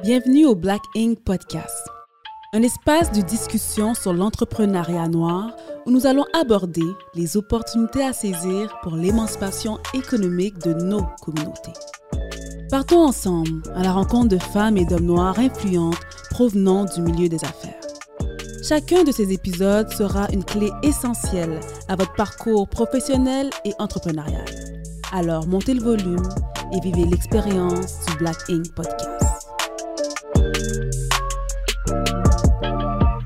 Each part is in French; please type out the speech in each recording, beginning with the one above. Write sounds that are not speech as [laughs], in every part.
Bienvenue au Black Ink Podcast, un espace de discussion sur l'entrepreneuriat noir où nous allons aborder les opportunités à saisir pour l'émancipation économique de nos communautés. Partons ensemble à la rencontre de femmes et d'hommes noirs influentes provenant du milieu des affaires. Chacun de ces épisodes sera une clé essentielle à votre parcours professionnel et entrepreneurial. Alors montez le volume et vivez l'expérience du Black Ink Podcast.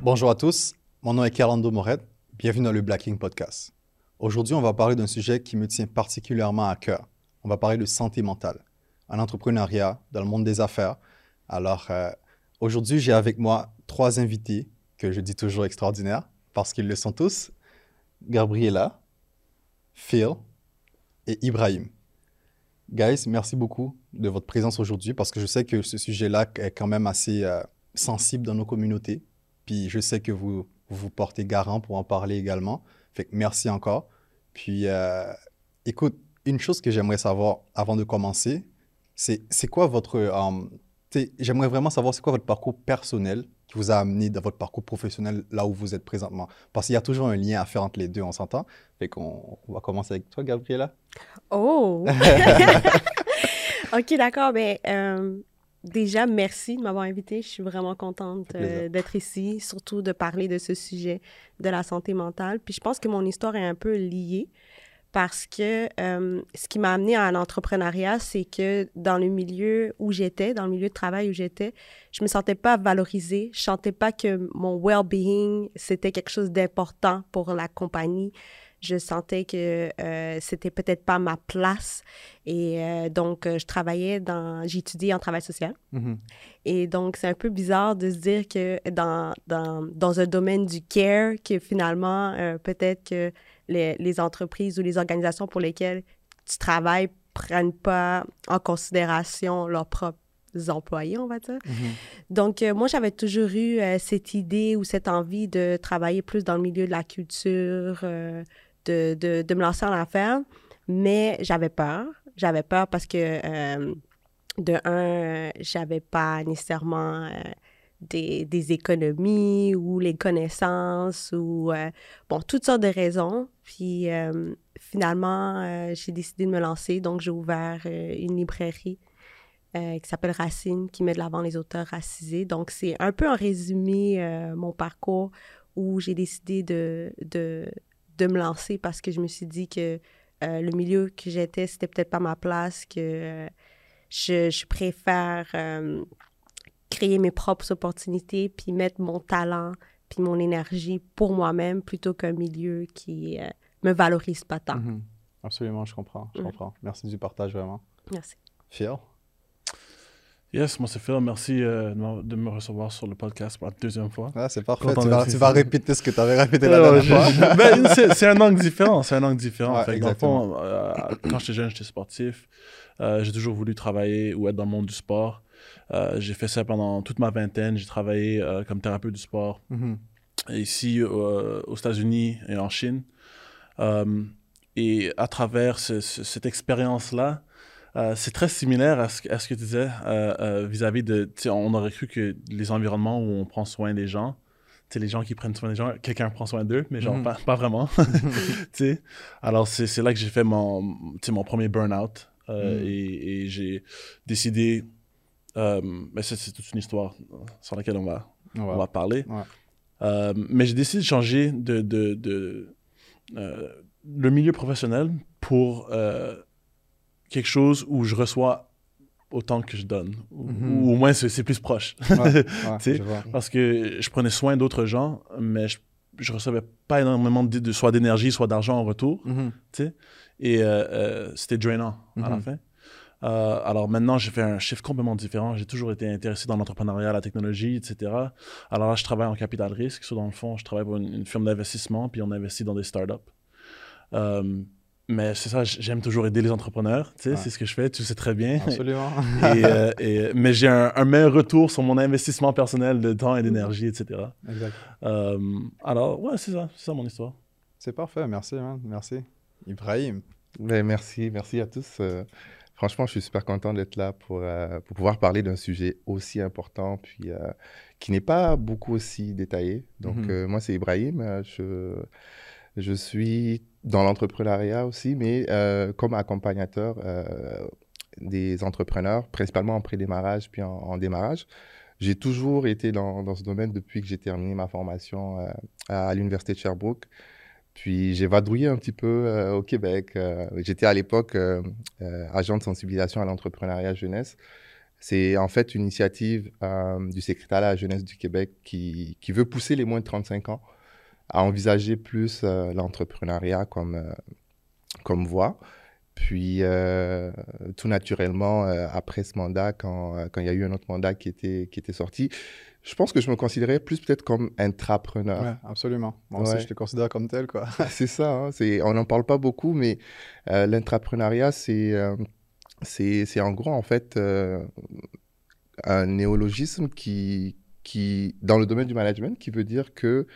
Bonjour à tous, mon nom est Carlando Moret, bienvenue dans le Black Ink Podcast. Aujourd'hui, on va parler d'un sujet qui me tient particulièrement à cœur. On va parler de santé mentale, en entrepreneuriat, dans le monde des affaires. Alors, euh, aujourd'hui, j'ai avec moi trois invités que je dis toujours extraordinaires, parce qu'ils le sont tous. Gabriela, Phil et Ibrahim. Guys, merci beaucoup de votre présence aujourd'hui parce que je sais que ce sujet-là est quand même assez euh, sensible dans nos communautés. Puis je sais que vous vous portez garant pour en parler également. Fait que merci encore. Puis euh, écoute, une chose que j'aimerais savoir avant de commencer, c'est quoi votre... Euh, j'aimerais vraiment savoir c'est quoi votre parcours personnel qui vous a amené dans votre parcours professionnel là où vous êtes présentement. Parce qu'il y a toujours un lien à faire entre les deux, on s'entend. Fait qu'on va commencer avec toi, Gabriela. Oh! [laughs] OK, d'accord. Ben, euh, déjà, merci de m'avoir invité. Je suis vraiment contente euh, d'être ici, surtout de parler de ce sujet de la santé mentale. Puis je pense que mon histoire est un peu liée parce que euh, ce qui m'a amené à l'entrepreneuriat, c'est que dans le milieu où j'étais, dans le milieu de travail où j'étais, je me sentais pas valorisée. Je sentais pas que mon well-being, c'était quelque chose d'important pour la compagnie je sentais que euh, c'était peut-être pas ma place. Et euh, donc, euh, je travaillais dans, j'étudiais en travail social. Mm-hmm. Et donc, c'est un peu bizarre de se dire que dans, dans, dans un domaine du care, que finalement, peut-être que les, les, entreprises ou les organisations pour lesquelles tu travailles prennent pas en considération leurs propres employés, on va dire. Mm-hmm. Donc, moi, j'avais toujours eu cette idée ou cette envie de travailler plus dans le milieu de la culture, de, de, me lancer en affaires, mais j'avais peur. J'avais peur parce que, euh, de un, j'avais pas nécessairement euh, des, des, économies ou les connaissances ou, euh, bon, toutes sortes de raisons. Puis, finalement, j'ai décidé de me lancer. Donc, j'ai ouvert une librairie qui s'appelle Racine, qui met de l'avant les auteurs racisés. Donc, c'est un peu en résumé mon parcours où j'ai décidé de, de, de me lancer parce que je me suis dit que euh, le milieu que j'étais, c'était peut-être pas ma place, que euh, je, préfère euh, créer mes propres opportunités, puis mettre mon talent, puis mon énergie pour moi-même plutôt qu'un milieu qui me valorise pas tant. Mm-hmm. Absolument, je comprends, je mm. comprends. Merci du partage, vraiment. Merci. Fier Yes, moi c'est Phil. Merci euh, de me recevoir sur le podcast pour la deuxième fois. Ah, c'est parfait. Tu vas, répéter ce que tu avais répété la dernière fois. Ben, c'est un angle différent. C'est un angle différent. exactement. Euh, quand j'étais jeune, j'étais sportif. Euh, j'ai toujours voulu travailler ou être dans le monde du sport. j'ai fait ça pendant toute ma vingtaine. J'ai travaillé comme thérapeute du sport mm-hmm. ici aux États-Unis et en Chine. et à travers cette expérience-là, euh, c'est très similaire à ce, que tu disais euh, euh, vis-à-vis de. On aurait cru que les environnements où on prend soin des gens, les gens qui prennent soin des gens, quelqu'un prend soin d'eux, mais genre mhm. pas, vraiment. [laughs] Alors, c'est là que j'ai fait mon, mon premier burn-out mhm. et, j'ai décidé. mais c'est toute une histoire sur laquelle on va, on va parler. mais j'ai décidé de changer de, de, de le milieu professionnel pour quelque chose où je reçois autant que je donne. Mhm. Ou, au moins, c'est plus proche. [laughs] parce que je prenais soin d'autres gens, mais je, je recevais pas énormément de, soit d'énergie, soit d'argent en retour. Mhm. Et euh, euh, c'était drainant à la mhm. fin. Euh, alors maintenant, j'ai fait un chiffre complètement différent. J'ai toujours été intéressé dans l'entrepreneuriat, la technologie, etc. Alors là, je travaille en capital risque. Soit dans le fond, je travaille pour une, firme d'investissement, puis on investit dans des startups. Mais c'est ça, j'aime toujours aider les entrepreneurs, tu sais, c'est ce que je fais, tu sais très bien. Absolument. [laughs] Euh, et, mais j'ai un, meilleur retour sur mon investissement personnel de temps et d'énergie, etc. Exact. Euh, alors, ouais, c'est ça, c'est ça mon histoire. C'est parfait, merci, man. merci. Ibrahim. Ben, merci, merci à tous. Euh, Franchement, je suis super content d'être là pour, pour pouvoir parler d'un sujet aussi important, puis qui n'est pas beaucoup aussi détaillé. Donc, mhm. moi, c'est Ibrahim. Je, je suis dans l'entrepreneuriat aussi, mais comme accompagnateur des entrepreneurs, principalement en pré-démarrage puis en, démarrage. J'ai toujours été dans, dans, ce domaine depuis que j'ai terminé ma formation euh, à, l'Université de Sherbrooke. Puis j'ai vadrouillé un petit peu euh, au Québec. Euh, j'étais à l'époque agent de sensibilisation à l'entrepreneuriat jeunesse. C'est en fait une initiative du secrétariat à la jeunesse du Québec qui, qui, veut pousser les moins de 35 ans à envisager plus l'entrepreneuriat comme, comme voie. Puis, euh, tout naturellement, euh, après ce mandat, quand, euh, quand il y a eu un autre mandat qui était, qui était sorti, je pense que je me considérais plus peut-être comme intrapreneur. Oui, absolument. Moi aussi, je te considère comme tel, quoi. [laughs] c'est ça. Hein, on n'en parle pas beaucoup, mais l'intrapreneuriat, c'est, c'est, en gros, en fait, un néologisme qui, qui, dans le domaine du management, qui veut dire que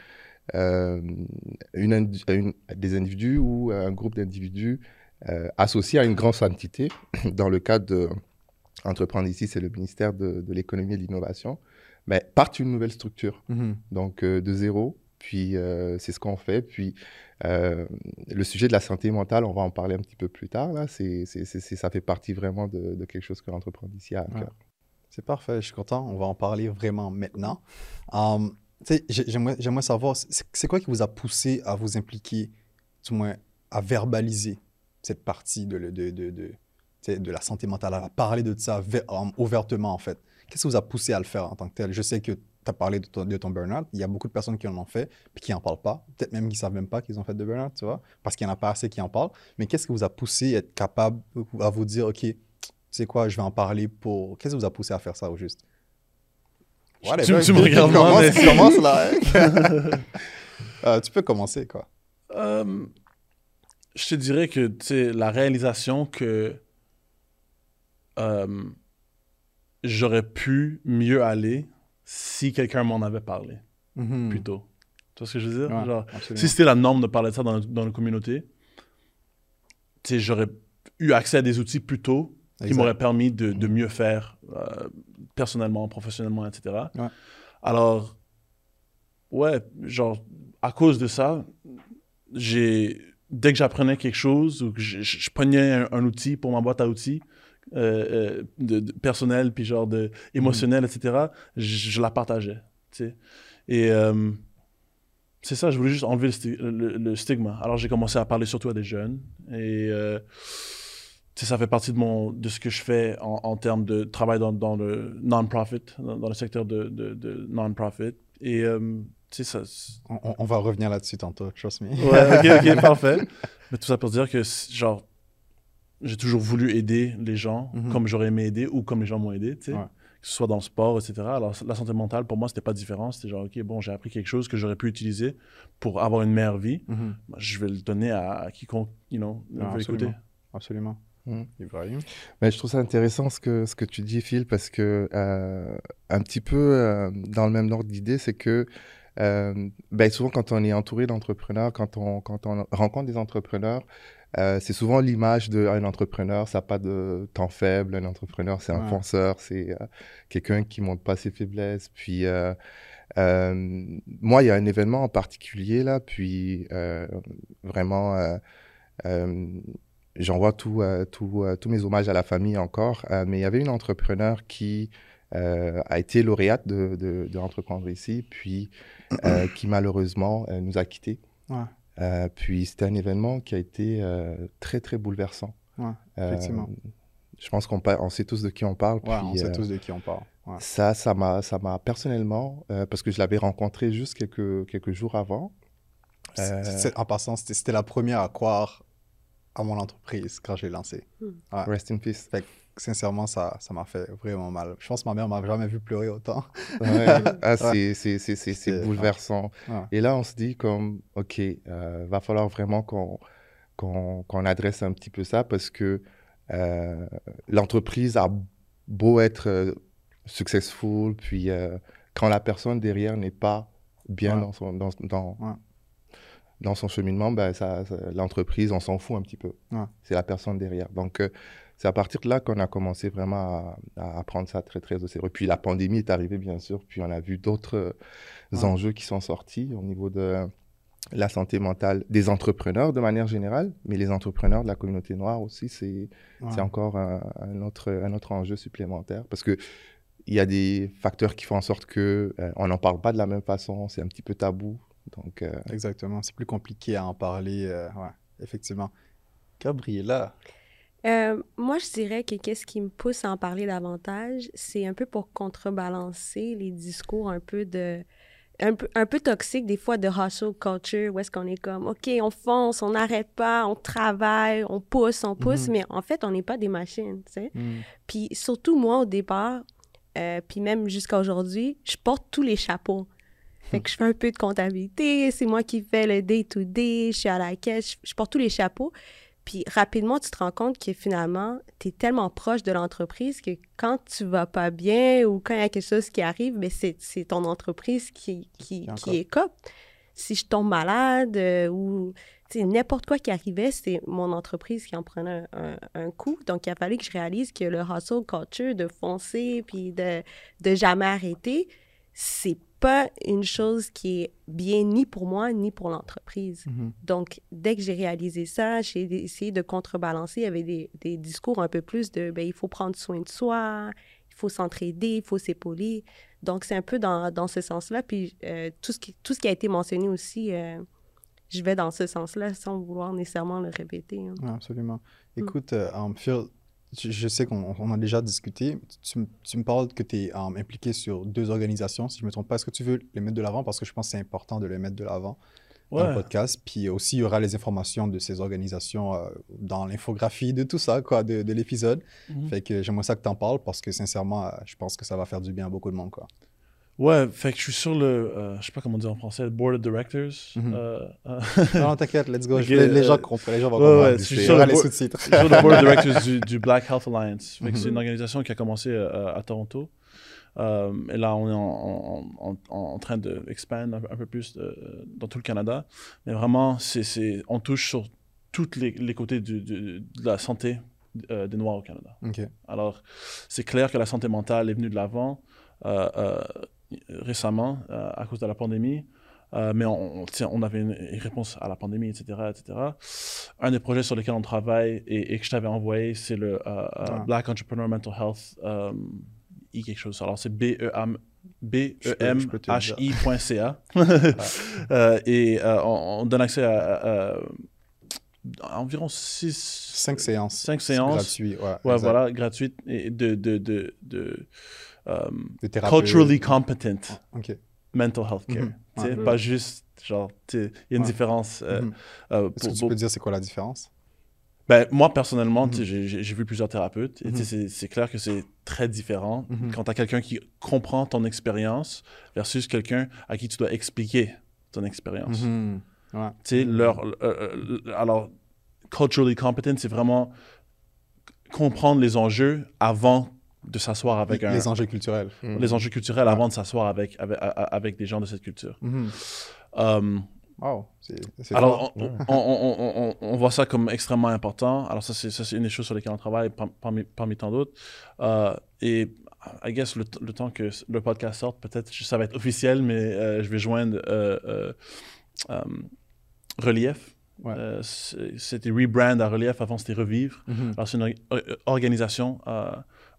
une, une, des individus ou un groupe d'individus euh, associé à une grande entité. [clears throat] Dans le cadre de Entreprendre ici, c'est le ministère de, l'économie et de l'innovation. Mais part une nouvelle structure, mhm. donc euh, de zéro. Puis euh, c'est ce qu'on fait. Puis le sujet de la santé mentale, on va en parler un petit peu plus tard. Là, c'est, ça fait partie vraiment de, quelque chose que l'entrepreneur ici a à cœur. C'est parfait, je suis content. On va en parler vraiment maintenant. Um, j'aimerais, savoir, c'est quoi qui vous a poussé à vous impliquer, du moins à verbaliser cette partie de, de, de, de, de la santé mentale, à parler de ça ouvertement, en fait? Qu'est-ce qui vous a poussé à le faire en tant que tel? Je sais que tu as parlé de ton, de ton burn-out. Il y a beaucoup de personnes qui en ont fait, puis qui n'en parlent pas. Peut-être même qui ne savent même pas qu'ils ont fait de burn-out, tu vois, parce qu'il n'y en a pas assez qui en parlent. Mais qu'est-ce qui vous a poussé à être capable, à vous dire, OK, tu sais quoi, je vais en parler pour... Qu'est-ce qui vous a poussé à faire ça, au juste? Tu, me regardes moi, mais... commence là? Hein? [laughs] euh, tu peux commencer, quoi. Euh, je te dirais que la réalisation que euh, j'aurais pu mieux aller si quelqu'un m'en avait parlé mm-hmm. plus tôt. Tu vois ce que je veux dire? Genre, si c'était la norme de parler de ça dans, dans la communauté, j'aurais eu accès à des outils plus tôt qui m'auraient permis de, de, mieux faire euh, personnellement, professionnellement, etc. Alors, ouais, genre, à cause de ça, j'ai dès que j'apprenais quelque chose ou que je, prenais un, outil pour ma boîte à outils, euh, euh, de, personnel, puis genre de émotionnel, etc., je, la partageais. Et euh, c'est ça, je voulais juste enlever le, stigma. Alors j'ai commencé à parler surtout à des jeunes. Et ça fait partie de, mon, de ce que je fais en, termes de travail dans, dans le non-profit, dans, le secteur de, de, de non-profit. Et ça, on, va revenir là-dessus tantôt, trust me. Ouais, ok, [laughs] parfait. Mais tout ça pour dire que, genre, j'ai toujours voulu aider les gens mhm. comme j'aurais aimé aider ou comme les gens m'ont aidé, tu sais. Que ce soit dans le sport, etc. Alors, la santé mentale, pour moi, c'était pas différent. C'était genre, OK, bon, j'ai appris quelque chose que j'aurais pu utiliser pour avoir une meilleure vie. Mhm. je vais le donner à, quiconque, you know, veut écouter. Absolument. Mhm. Ibrahim. Mais je trouve ça intéressant ce que, ce que tu dis, Phil, parce que euh, un petit peu euh, dans le même ordre d'idée, c'est que euh, ben souvent, quand on est entouré d'entrepreneurs, quand on, quand on rencontre des entrepreneurs, c'est souvent l'image d'un entrepreneur, ça n'a pas de temps faible. Un entrepreneur, c'est un fonceur, c'est quelqu'un qui ne montre pas ses faiblesses. Puis, moi, il y a un événement en particulier, là, puis vraiment, j'envoie tous mes hommages à la famille encore. mais il y avait une entrepreneur qui a été lauréate de, de, de Entreprendre ici, puis euh, [clears throat] qui malheureusement euh, nous a quittés. Euh, puis c'était un événement qui a été très, très bouleversant. effectivement. je pense qu'on on sait tous de qui on parle. Puis, on sait tous de qui on parle. Ça, ça m'a, ça m'a personnellement, parce que je l'avais rencontré juste quelques, quelques jours avant. en passant, c'était la première à croire à mon entreprise quand j'ai lancé. Hmm. Rest in peace sincèrement, ça ça m'a fait vraiment mal. Je pense que ma mère m'a jamais vu pleurer autant. ah, [laughs] c'est bouleversant. Et là, on se dit comme, OK, euh, va falloir vraiment qu'on qu'on adresse un petit peu ça parce que euh, l'entreprise a beau être euh, successful, puis euh, quand la personne derrière n'est pas bien dans son, dans, dans, dans son cheminement, ben ça, l'entreprise, on s'en fout un petit peu. C'est la personne derrière. Donc, c'est à partir de là qu'on a commencé vraiment à, à, prendre ça très, très au sérieux. Puis la pandémie est arrivée, bien sûr, puis on a vu d'autres enjeux qui sont sortis au niveau de la santé mentale des entrepreneurs de manière générale, mais les entrepreneurs de la communauté noire aussi, c'est encore un, autre, un autre enjeu supplémentaire parce que il y a des facteurs qui font en sorte que euh, on n'en parle pas de la même façon, c'est un petit peu tabou. Donc, euh, Exactement, c'est plus compliqué à en parler, euh, ouais, effectivement. Gabriela. moi, je dirais que qu'est-ce qui me pousse à en parler davantage, c'est un peu pour contrebalancer les discours un peu de un peu, un peu toxique des fois de hustle culture où est-ce qu'on est comme OK, on fonce, on n'arrête pas, on travaille, on pousse, on pousse, mhm. mais en fait, on n'est pas des machines, tu sais. Mhm. Puis surtout moi au départ, euh, puis même jusqu'à aujourd'hui, je porte tous les chapeaux. Fait que je fais un peu de comptabilité, c'est moi qui fais le day-to-day, je suis à la caisse, je porte tous les chapeaux. Puis rapidement, tu te rends compte que finalement, tu es tellement proche de l'entreprise que quand tu vas pas bien ou quand il y a quelque chose qui arrive, mais ben, c'est ton entreprise qui, qui, qui cop. Si je tombe malade euh, ou n'importe quoi qui arrivait, c'est mon entreprise qui en prenait un, un, coup. Donc, il a fallu que je réalise que le hustle culture de foncer puis de, de jamais arrêter, c'est pas une chose qui est bien ni pour moi ni pour l'entreprise. Mm-hmm. Donc, dès que j'ai réalisé ça, j'ai essayé de contrebalancer avec des, des, discours un peu plus de ben, il faut prendre soin de soi, il faut s'entraider, il faut s'épauler. Donc, c'est un peu dans, dans ce sens-là. Puis, euh, tout, ce qui, tout ce qui a été mentionné aussi, euh, je vais dans ce sens-là sans vouloir nécessairement le répéter. Hein. absolument. Mm. Écoute, euh, Phil, je sais qu'on a déjà discuté. Tu, tu me parles que tu es um, impliqué sur deux organisations, si je ne me trompe pas. Est-ce que tu veux les mettre de l'avant? Parce que je pense que c'est important de les mettre de l'avant dans le podcast. Puis aussi, il y aura les informations de ces organisations euh, dans l'infographie de tout ça, quoi, de, de l'épisode. Fait que j'aimerais ça que tu en parles parce que sincèrement, euh, je pense que ça va faire du bien à beaucoup de monde, quoi. Ouais, fait que je suis sur le, euh, je sais pas comment dire en français, le board of directors. Mhm. euh, euh... non, t'inquiète, let's go. les, gens comprennent, les gens vont comprendre. Ouais, je suis sur, le, les sous-titres. sur le board of directors du, du, Black Health Alliance. Que c'est une mhm. organisation qui a commencé euh, à Toronto. Euh, et là, on est en, en, en, en train d'expandre un, un, peu plus de, dans tout le Canada. Mais vraiment, c'est, on touche sur tous les, les, côtés du, du, de la santé euh, des Noirs au Canada. Okay. Alors, c'est clair que la santé mentale est venue de l'avant. Euh, euh, récemment euh, à cause de la pandémie. Euh, mais on, on, avait une, réponse à la pandémie, etc., etc. Un des projets sur lesquels on travaille et, que je t'avais envoyé, c'est le euh, Black Entrepreneur Mental Health I quelque chose. Alors, c'est B-E-M-H-I.ca. [laughs] et on, donne accès à, environ 6... 5 séances. 5 séances. Gratuit, ouais. Ouais, voilà, gratuites. De, de, de um, culturally competent okay. mental health care. Mm -hmm. Pas juste, genre, il y a une ouais. différence. Euh, mm -hmm. euh, Est-ce que tu peux dire c'est quoi la différence? Ben, moi, personnellement, mm -hmm. j'ai vu plusieurs thérapeutes. et mhm. C'est clair que c'est très différent mhm. quand tu as quelqu'un qui comprend ton expérience versus quelqu'un à qui tu dois expliquer ton expérience. Mhm. Ouais. Leur, euh, euh, alors, culturally competent, c'est vraiment comprendre les enjeux avant de s'asseoir avec les, un... Les enjeux culturels. Mm. Les enjeux culturels avant de s'asseoir avec, avec, avec, des gens de cette culture. Mm -hmm. um, wow. alors, on, on, on, on, voit ça comme extrêmement important. Alors, ça, c'est une des choses sur lesquelles on travaille parmi, parmi tant d'autres. Euh, et I guess le, le, temps que le podcast sorte, peut-être ça va être officiel, mais euh, je vais joindre euh, euh Relief. Ouais. Euh, c'était rebrand à Relief, avant c'était Revivre. Mm -hmm. Alors c'est une organisation euh,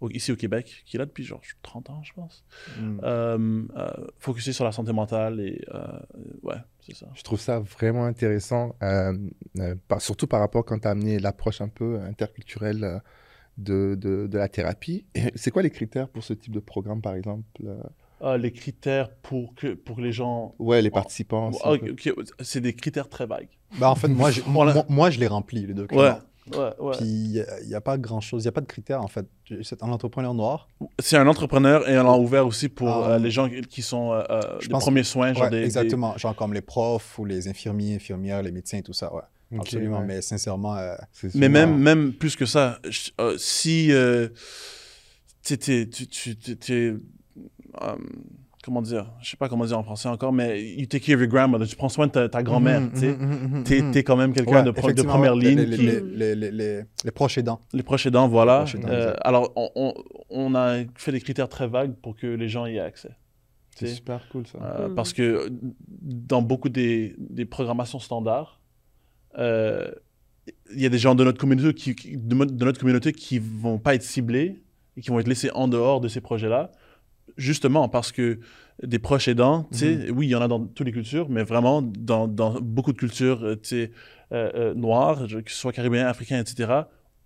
ici au Québec, qui est là depuis genre 30 ans, je pense. Mm. Euh, euh, focusé sur la santé mentale et euh, ouais, c'est ça. Je trouve ça vraiment intéressant, euh, euh, par, surtout par rapport quand tu as amené l'approche un peu interculturelle de, de, de, la thérapie. [laughs] C'est quoi les critères pour ce type de programme, par exemple ah, les critères pour que pour les gens. Ouais, les participants. Oh, okay. C'est des critères très vagues. Bah, en fait, moi, [laughs] moi, moi, je les remplis, les documents. Ouais. Ouais, ouais. Puis il n'y a, a, pas grand-chose, il n'y a pas de critères en fait. C'est un entrepreneur noir? C'est un entrepreneur et on l'a ouvert aussi pour ah. euh, les gens qui sont euh, les premiers soins. Genre ouais, des, exactement, des... genre comme les profs ou les infirmiers, infirmières, les médecins et tout ça. Ouais. Okay, Absolument, ouais. mais sincèrement. Euh, mais même, même plus que ça, euh, si tu, comment dire, je sais pas comment dire en français encore, mais you take care of your grandmother, tu prends soin de ta, grand-mère, Mhm, tu sais. mhm, mhm, mhm, T'es mhm. es quand même quelqu'un Ouais, de, pro- de effectivement, première ouais. ligne Les, qui... les, les, les, les- les proches aidants. Les proches aidants, voilà. Les proches aidants, Euh, alors, on, on, on a fait des critères très vagues pour que les gens y aient accès. C'est super cool ça. Euh, Mhm. Parce que dans beaucoup des, des programmations standards, euh, il y a des gens de notre communauté qui, qui- de, de notre communauté qui vont pas être ciblés et qui vont être laissés en dehors de ces projets-là, justement parce que des proches aidants, tu sais, oui, il y en a dans toutes les cultures, mais vraiment dans, dans beaucoup de cultures, euh, tu sais, euh, euh, noires, que ce soit caribéens, africains, etc.,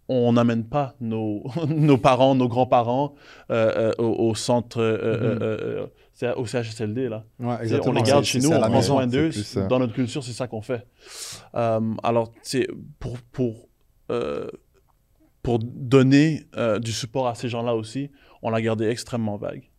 on n'amène pas nos, [laughs] nos parents, nos grands-parents euh, euh, au, au centre, Mhm. c'est au CHSLD, là. Ouais, Tu exactement. On les garde chez nous, à on la prend maison. soin d'eux. Dans notre culture, c'est ça qu'on fait. Alors, c'est pour, pour, pour donner du support à ces gens-là aussi, on l'a gardé extrêmement vague.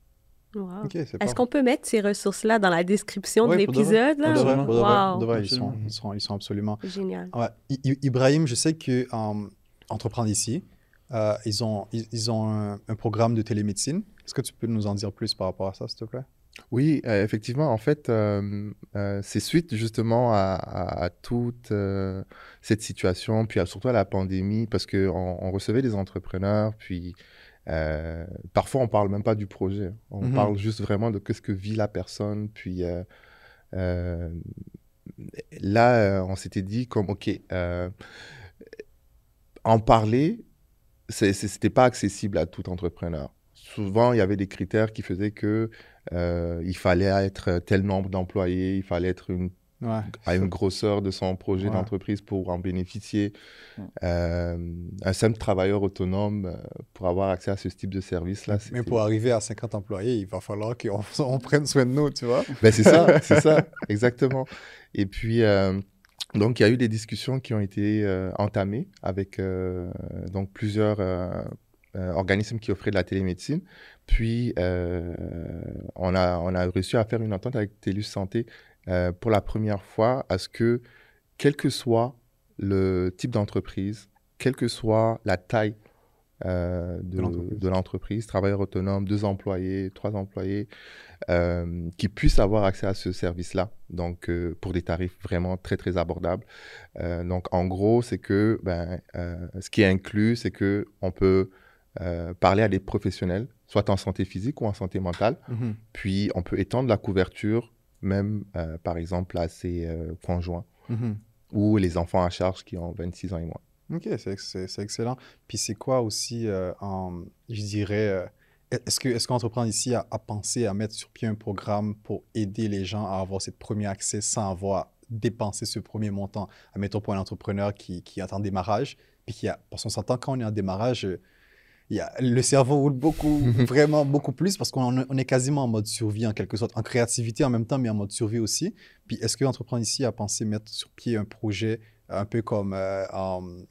Wow. Est-ce qu'on peut mettre ces ressources-là dans la description Ouais, de l'épisode? Wow. pour de vrai, ils, sont, Absolument. ils, sont, ils sont absolument. Génial. Ouais. I- I- Ibrahim, je sais que euh, Entreprendre ici, euh, ils ont, ils, ils ont un, un programme de télémédecine. Est-ce que tu peux nous en dire plus par rapport à ça, s'il te plaît? Oui, euh, effectivement, en fait, euh, euh, c'est suite justement à, à- à toute euh, cette situation, puis à- surtout à la pandémie, parce qu'on on recevait des entrepreneurs, puis euh, parfois on parle même pas du projet, on Mhm. parle juste vraiment de ce que vit la personne, puis euh, euh, là, on s'était dit comme, OK, en parler, c'était pas accessible à tout entrepreneur. Souvent, il y avait des critères qui faisaient que il fallait être tel nombre d'employés, il fallait être une, Ouais. à une grosseur de son projet Ouais. d'entreprise pour en bénéficier. Ouais. Euh, un simple travailleur autonome euh, pour avoir accès à ce type de service-là. Mais pour arriver à 50 employés, il va falloir qu'on [laughs] on prenne soin de nous, tu vois? Ben, c'est ça, [laughs] c'est ça, exactement. Et puis, euh, donc, il y a eu des discussions qui ont été euh, entamées avec euh, donc plusieurs euh, euh, organismes qui offraient de la télémédecine. Puis, euh, on, a, on a réussi à faire une entente avec TELUS Santé euh, pour la première fois à ce que, quel que soit le type d'entreprise, quelle que soit la taille euh, de, l'entreprise. travailleur autonome, deux employés, trois employés, euh, qui puissent avoir accès à ce service-là, donc euh, pour des tarifs vraiment très, très abordables. Donc, en gros, c'est que ben, ce qui est inclus, c'est que on peut parler à des professionnels, soit en santé physique ou en santé mentale, Mhm. puis on peut étendre la couverture, même euh, par exemple à ses euh, conjoints Mhm. ou les enfants à charge qui ont 26 ans et moins. Ok, c'est ex- c'est- c'est excellent. Puis c'est quoi aussi, euh, en- je dirais, est-ce que est-ce qu'Entreprendre ici a, a pensé à mettre sur pied un programme pour aider les gens à avoir ce premier accès sans avoir dépensé ce premier montant, admettons pour un entrepreneur qui, qui est en démarrage, puis qui a, parce qu'on s'entend quand on est en démarrage, y a, le cerveau roule beaucoup, vraiment beaucoup plus parce qu'on on est quasiment en mode survie en quelque sorte, en créativité en même temps, mais en mode survie aussi. Puis est-ce que Entreprendre ici a pensé mettre sur pied un projet un peu comme, euh,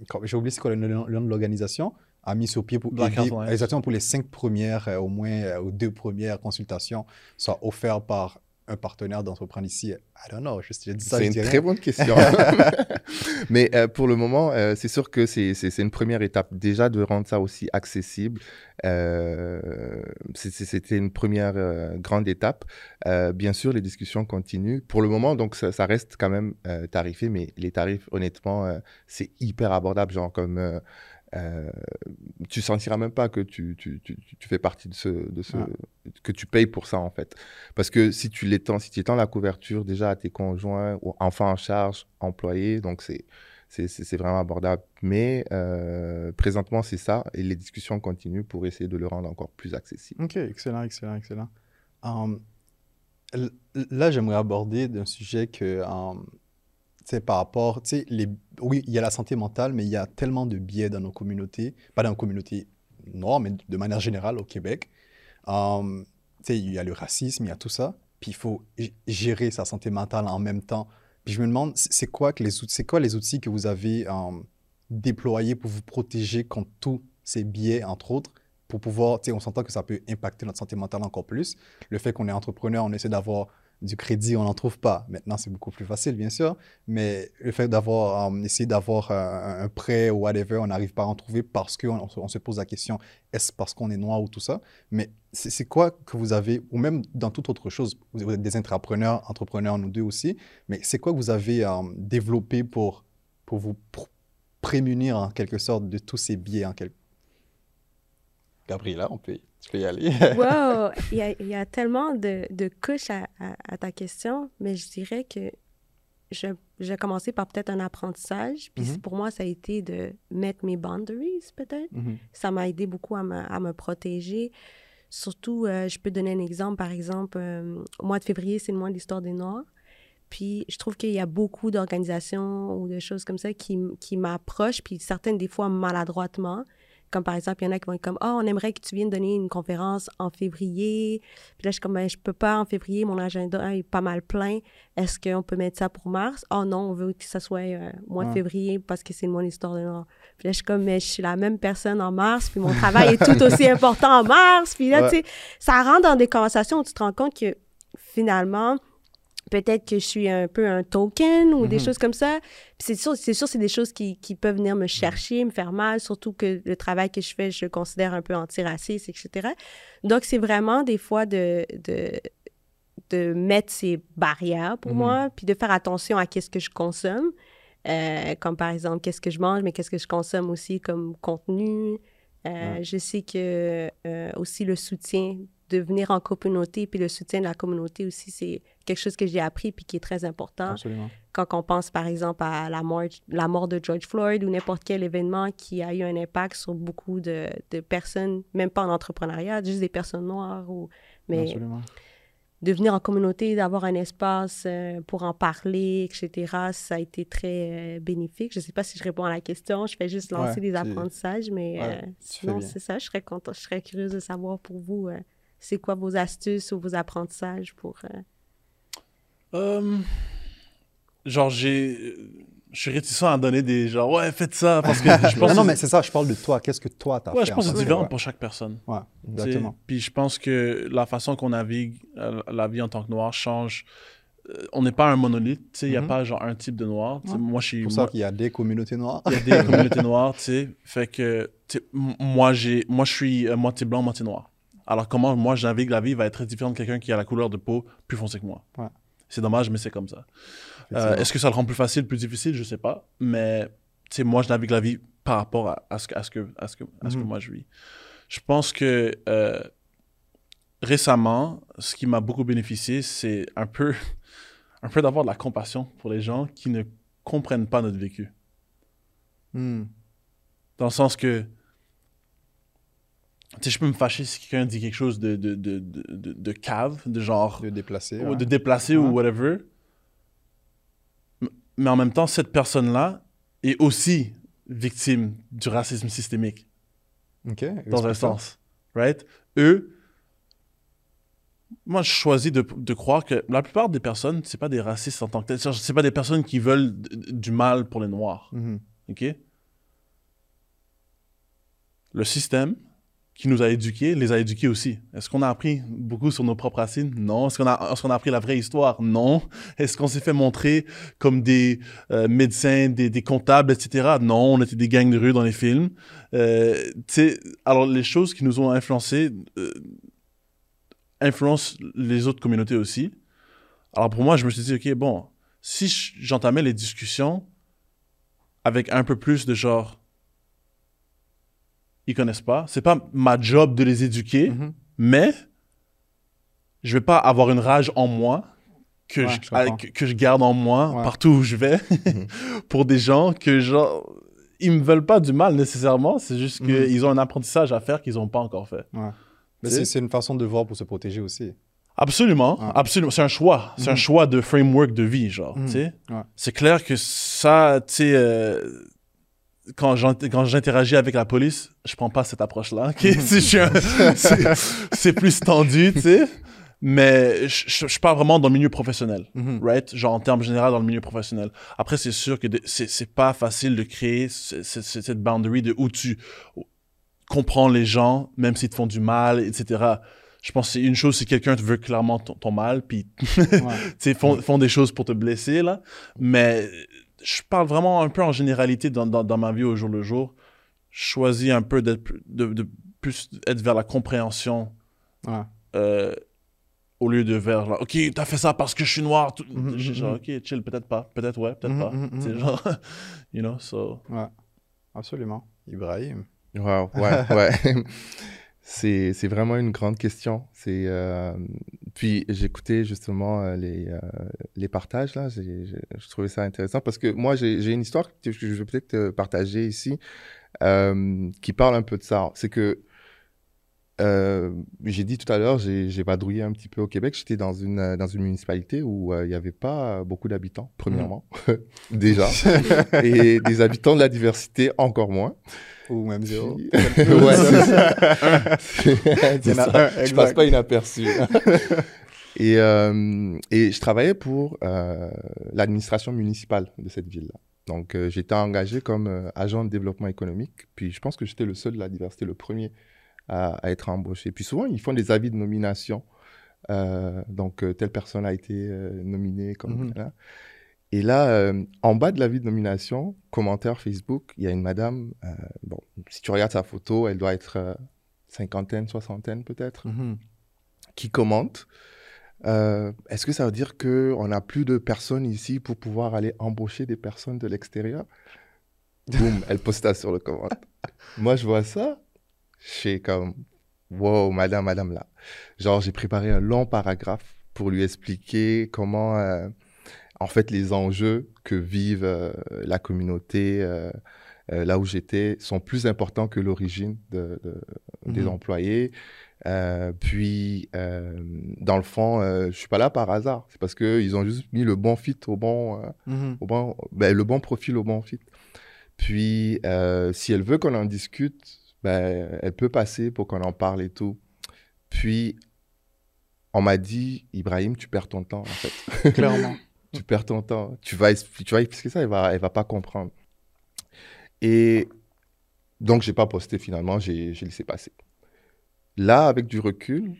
comme- j'ai oublié c'est quoi le nom de l'organisation, a mis sur pied pour aider- exactement pour les cinq premières, euh, au moins, euh, ou deux premières consultations soient offertes par un partenaire d'entreprendre ici? I don't know, je, je dis ça, C'est une très bonne question. [laughs] [laughs] Mais euh, pour le moment, euh, c'est sûr que c'est une première étape déjà de rendre ça aussi accessible. Euh, C'était une première grande étape. Bien sûr, les discussions continuent. Pour le moment, donc ça, ça reste quand même tarifé, mais les tarifs, honnêtement, c'est hyper abordable. Genre comme euh, tu sentiras même pas que tu, tu, tu, tu fais partie de ce, de ce Ouais. que tu payes pour ça en fait. Parce que si tu l'étends, si tu étends la couverture déjà à tes conjoints ou enfants en charge, employés, donc c'est vraiment abordable. Mais euh, présentement c'est ça et les discussions continuent pour essayer de le rendre encore plus accessible. Ok, excellent, excellent, excellent. Um, l- là, j'aimerais aborder d'un sujet que, um, tu sais, par rapport, tu sais, les, oui, il y a la santé mentale, mais il y a tellement de biais dans nos communautés, pas dans nos communautés noires, mais de manière générale au Québec. Um, tu sais, il y a le racisme, il y a tout ça, puis il faut gérer sa santé mentale en même temps. Puis je me demande, c'est quoi, que les, quoi les outils que vous avez um, déployés pour vous protéger contre tous ces biais, entre autres, pour pouvoir, tu sais, on s'entend que ça peut impacter notre santé mentale encore plus. Le fait qu'on est entrepreneur, on essaie d'avoir du crédit, on n'en trouve pas. Maintenant, c'est beaucoup plus facile, bien sûr, mais le fait d'avoir, euh, essayé d'avoir un, prêt ou whatever, on n'arrive pas à en trouver parce qu'on on se pose la question, est-ce parce qu'on est noir ou tout ça? Mais c'est quoi que vous avez, ou même dans toute autre chose, vous êtes des entrepreneurs, entrepreneurs, nous deux aussi, mais c'est quoi que vous avez euh, développé pour, pour vous prémunir en quelque sorte de tous ces biais en quelque Gabriela, on peut, tu peux y aller. [laughs] wow! Il y, a, il y a tellement de, de couches à, à, ta question, mais je dirais que je, j'ai commencé par peut-être un apprentissage. Puis mm-hmm. pour moi, ça a été de mettre mes boundaries, peut-être. Mm-hmm. Ça m'a aidé beaucoup à me, à me protéger. Surtout, euh, je peux donner un exemple. Par exemple, euh, au mois de février, c'est le mois de l'histoire des Noirs. Puis je trouve qu'il y a beaucoup d'organisations ou de choses comme ça qui, qui m'approchent, puis certaines des fois maladroitement, comme par exemple, il y en a qui vont être comme Ah, oh, on aimerait que tu viennes donner une conférence en février. Puis là, je suis comme ben, Je peux pas en février, mon agenda est pas mal plein. Est-ce qu'on peut mettre ça pour mars? Oh non, on veut que ça soit euh, mois de février parce que c'est mon histoire de Nord. Puis là, je suis comme Mais je suis la même personne en mars, puis mon travail est tout aussi important en mars. Puis là, tu sais, ça rentre dans des conversations où tu te rends compte que finalement, peut-être que je suis un peu un token ou des mhm. choses comme ça. C'est sûr, c'est sûr, c'est des choses qui, qui, peuvent venir me chercher, me faire mal, surtout que le travail que je fais, je le considère un peu antiraciste, etc. Donc, c'est vraiment des fois de, de, de mettre ces barrières pour mhm. moi, puis de faire attention à qu'est-ce que je consomme. Euh, comme par exemple, qu'est-ce que je mange, mais qu'est-ce que je consomme aussi comme contenu. Euh, je sais que euh, aussi le soutien de venir en communauté, puis le soutien de la communauté aussi, c'est quelque chose que j'ai appris puis qui est très important. Absolument. Quand on pense, par exemple, à la mort, la mort de George Floyd ou n'importe quel événement qui a eu un impact sur beaucoup de, de, personnes, même pas en entrepreneuriat, juste des personnes noires. Ou, mais Absolument. de venir en communauté, d'avoir un espace euh, pour en parler, etc., ça a été très euh, bénéfique. Je ne sais pas si je réponds à la question, je fais juste lancer des apprentissages, mais euh, sinon, c'est ça. Je serais, content, je serais curieuse de savoir pour vous c'est quoi vos astuces ou vos apprentissages pour... Euh? Euh, genre, j'ai... Je suis réticent à donner des genre, ouais, faites ça, parce que [laughs] je pense... non, mais c'est ça, je parle de toi. Qu'est-ce que toi, t'as ouais, fait? je pense que c'est différent pour chaque personne. Ouais, exactement. Puis je pense que la façon qu'on navigue euh, la vie en tant que noir change on n'est pas un monolithe, tu sais, il n'y a mm-hmm. pas genre un type de noir. Moi, je suis. pour ça qu'il y a des communautés noires. Il y a des [laughs] communautés noires, tu sais. Fait que, moi, j'ai, moi, je suis moitié blanc, moitié noir. Alors, comment moi je navigue la vie va être très différent de quelqu'un qui a la couleur de peau plus foncée que moi. C'est dommage, mais c'est comme ça. Euh, est-ce que ça le rend plus facile, plus difficile? Je sais pas. Mais moi, je navigue la vie par rapport à, ce, que, à, ce, que, à, ce, que, mhm. moi je vis. Je pense que euh, récemment, ce qui m'a beaucoup bénéficié, c'est un peu, [laughs] un peu d'avoir de la compassion pour les gens qui ne comprennent pas notre vécu. Hmm. Dans le sens que tu sais, je peux me fâcher si quelqu'un dit quelque chose de, de, de, de, de cave, de genre. De déplacer. Ou de déplacer ou whatever. Mais en même temps, cette personne-là est aussi victime du racisme systémique. OK. Dans un sens. Right? Eux, moi, je choisis de, de, croire que la plupart des personnes, c'est pas des racistes en tant que tel. C'est pas des personnes qui veulent du mal pour les Noirs. Mm-hmm. OK? Le système qui nous a éduqués les a éduqués aussi. Est-ce qu'on a appris beaucoup sur nos propres racines? Non. Est-ce qu'on a, est qu'on a appris la vraie histoire? Non. Est-ce qu'on s'est fait montrer comme des euh, médecins, des, des, comptables, etc. Non, on était des gangs de rue dans les films. Euh, alors, les choses qui nous ont influencés euh, influencent les autres communautés aussi. Alors, pour moi, je me suis dit, OK, bon, si j'entamais les discussions avec un peu plus de genre ils connaissent pas. C'est pas ma job de les éduquer, mhm. mais je vais pas avoir une rage en moi que, je, que, je, garde en moi partout où je vais mhm. [laughs] pour des gens que genre ils me veulent pas du mal nécessairement, c'est juste mhm. qu'ils ont un apprentissage à faire qu'ils n'ont pas encore fait. Mais c'est une façon de voir pour se protéger aussi. Absolument, absolument. C'est un choix. C'est un choix de framework de vie, genre. C'est clair que ça, tu sais, euh, quand j'interagis avec la police, je prends pas cette approche-là. [laughs] c'est plus tendu, tu sais. Mais je, je, parle vraiment dans le milieu professionnel, mhm. right? Genre en termes généraux dans le milieu professionnel. Après, c'est sûr que c'est pas facile de créer cette boundary de où tu comprends les gens, même s'ils te font du mal, etc. je pense que c'est une chose si quelqu'un te veut clairement ton, mal, puis [laughs] ouais. font, font des choses pour te blesser, là. Mais je parle vraiment un peu en généralité dans, dans, dans ma vie au jour le jour. Je choisis un peu d'être de, de, plus être vers la compréhension euh, au lieu de vers là, ok, t'as fait ça parce que je suis noir. Tout... Mm-hmm, genre, mm-hmm. ok, chill, peut-être pas, peut-être ouais, peut-être mm-hmm, pas. C'est genre, [laughs] you know, so. Ouais, absolument. Ibrahim. Wow, ouais, ouais. [laughs] [laughs] c'est, vraiment une grande question. Euh... Puis j'écoutais justement euh, les, euh, les partages, là. J'ai, je trouvais ça intéressant parce que moi, j'ai, j'ai une histoire que je vais peut-être partager ici euh, qui parle un peu de ça. C'est que euh, j'ai dit tout à l'heure, j'ai vadrouillé un petit peu au Québec. J'étais dans une, euh, dans une municipalité où euh, il n'y avait pas beaucoup d'habitants, premièrement, mmh. [laughs] déjà. [laughs] et des habitants de la diversité, encore moins. Ou même zéro. [laughs] ouais, c'est ça. ça. Je passe pas inaperçu. et, euh, et je travaillais pour l'administration municipale de cette ville-là. Donc, j'étais engagé comme agent de développement économique. Puis, je pense que j'étais le seul de la diversité, le premier à, être embauché. Puis souvent, ils font des avis de nomination. Euh, donc, euh, telle personne a été euh, nominée comme mm Et là, en bas de l'avis de nomination, commentaire Facebook, il y a une madame, bon, si tu regardes sa photo, elle doit être cinquantaine, soixantaine peut-être, mhm. qui commente. Est-ce que ça veut dire qu'on n'a plus de personnes ici pour pouvoir aller embaucher des personnes de l'extérieur? Boum, elle posta sur le commentaire. [laughs] Moi, je vois ça, je suis comme, wow, madame, madame, là. Genre, j'ai préparé un long paragraphe pour lui expliquer comment, euh, en fait, les enjeux que vivent euh, la communauté euh, là où j'étais sont plus importants que l'origine de, des mhm. employés. puis, dans le fond, je suis pas là par hasard. C'est parce qu'ils ont juste mis le bon fit au bon, mhm. au bon ben, le bon profil au bon fit. Puis, si elle veut qu'on en discute, ben, elle peut passer pour qu'on en parle et tout. Puis, on m'a dit, Ibrahim, tu perds ton temps, en fait. [laughs] Clairement. tu perds ton temps. Tu vas, tu vas expliquer ça, elle va, elle va pas comprendre. Et donc, j'ai pas posté finalement, j'ai laissé passer. Là, avec du recul,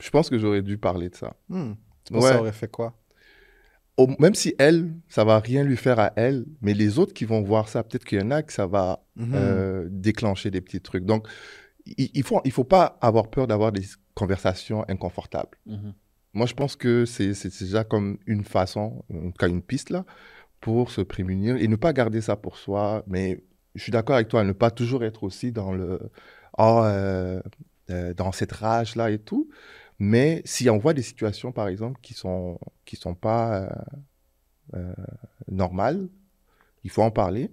je pense que j'aurais dû parler de ça. Hmm. Ça aurait fait quoi? Même si elle, ça va rien lui faire à elle, mais les autres qui vont voir ça, peut-être qu'il y en a que ça va mhm. euh, déclencher des petits trucs. Donc, il, il faut, il faut pas avoir peur d'avoir des conversations inconfortables. Mhm. Moi, je pense que c'est déjà comme une façon, en tout cas une piste là, pour se prémunir et ne pas garder ça pour soi. Mais je suis d'accord avec toi, ne pas toujours être aussi dans le, oh, euh, euh, dans cette rage là et tout. Mais si on voit des situations, par exemple, qui sont qui sont pas euh, euh, normales, il faut en parler.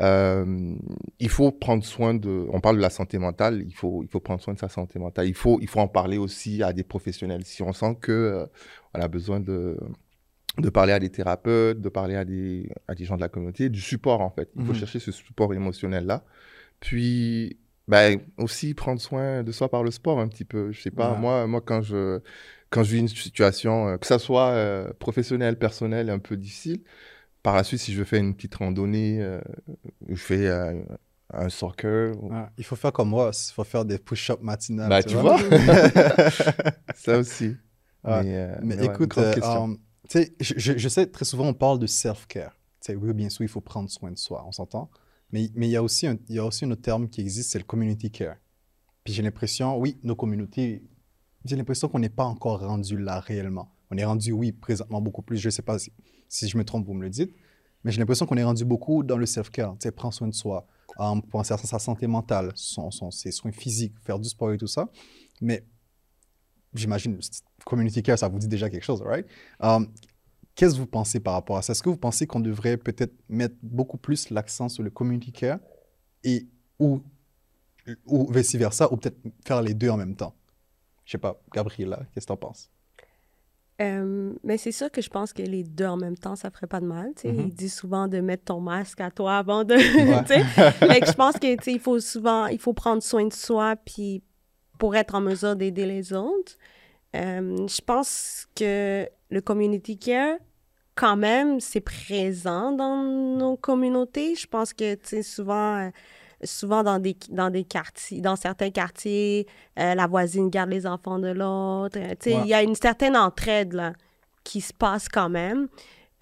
Euh, il faut prendre soin de. On parle de la santé mentale. Il faut il faut prendre soin de sa santé mentale. Il faut il faut en parler aussi à des professionnels. Si on sent que on a besoin de de parler à des thérapeutes, de parler à des, à des gens de la communauté, du support en fait. Il faut mmh chercher ce support émotionnel là. Puis ben, aussi prendre soin de soi par le sport un petit peu. Je sais pas, moi, moi quand je quand je vis une situation, euh, que ça soit euh, professionnelle, personnelle, un peu difficile, par la suite, si je fais une petite randonnée, euh, je fais un soccer. il faut faire comme moi, il faut faire des push-ups matinales. Bah, tu, vois, [laughs] [laughs] Ça aussi. Mais, mais écoute, um, je, je, je, sais, très souvent, on parle de self-care. Oui, bien sûr, il faut prendre soin de soi, on s'entend. Mais, il, y a aussi un, il y a aussi un autre terme qui existe, c'est le community care. Puis j'ai l'impression, oui, nos communautés, j'ai l'impression qu'on n'est pas encore rendu là réellement. On est rendu, oui, présentement beaucoup plus. Je ne sais pas si, je me trompe, vous me le dites. Mais j'ai l'impression qu'on est rendu beaucoup dans le self-care. Tu prendre soin de soi, um, penser à sa santé mentale, ses soins physiques, faire du sport et tout ça. Mais j'imagine, community care, ça vous dit déjà quelque chose, right? Um, Qu'est-ce que vous pensez par rapport à ça? Est-ce que vous pensez qu'on devrait peut-être mettre beaucoup plus l'accent sur le community care et ou, ou vice-versa, ou peut-être faire les deux en même temps? Je sais pas, Gabriela, qu'est-ce que tu en penses? Euh, mais c'est sûr que je pense que les deux en même temps, ça ferait pas de mal. Mm Il dit souvent de mettre ton masque à toi avant de. [laughs] [laughs] je pense qu'il faut souvent il faut prendre soin de soi puis pour être en mesure d'aider les autres. Euh, je pense que le community care, quand même, c'est présent dans nos communautés. Je pense que, tu sais, souvent, euh, souvent dans des, dans des quartiers, dans certains quartiers, euh, la voisine garde les enfants de l'autre. Euh, tu sais, il y a une certaine entraide, là, qui se passe quand même.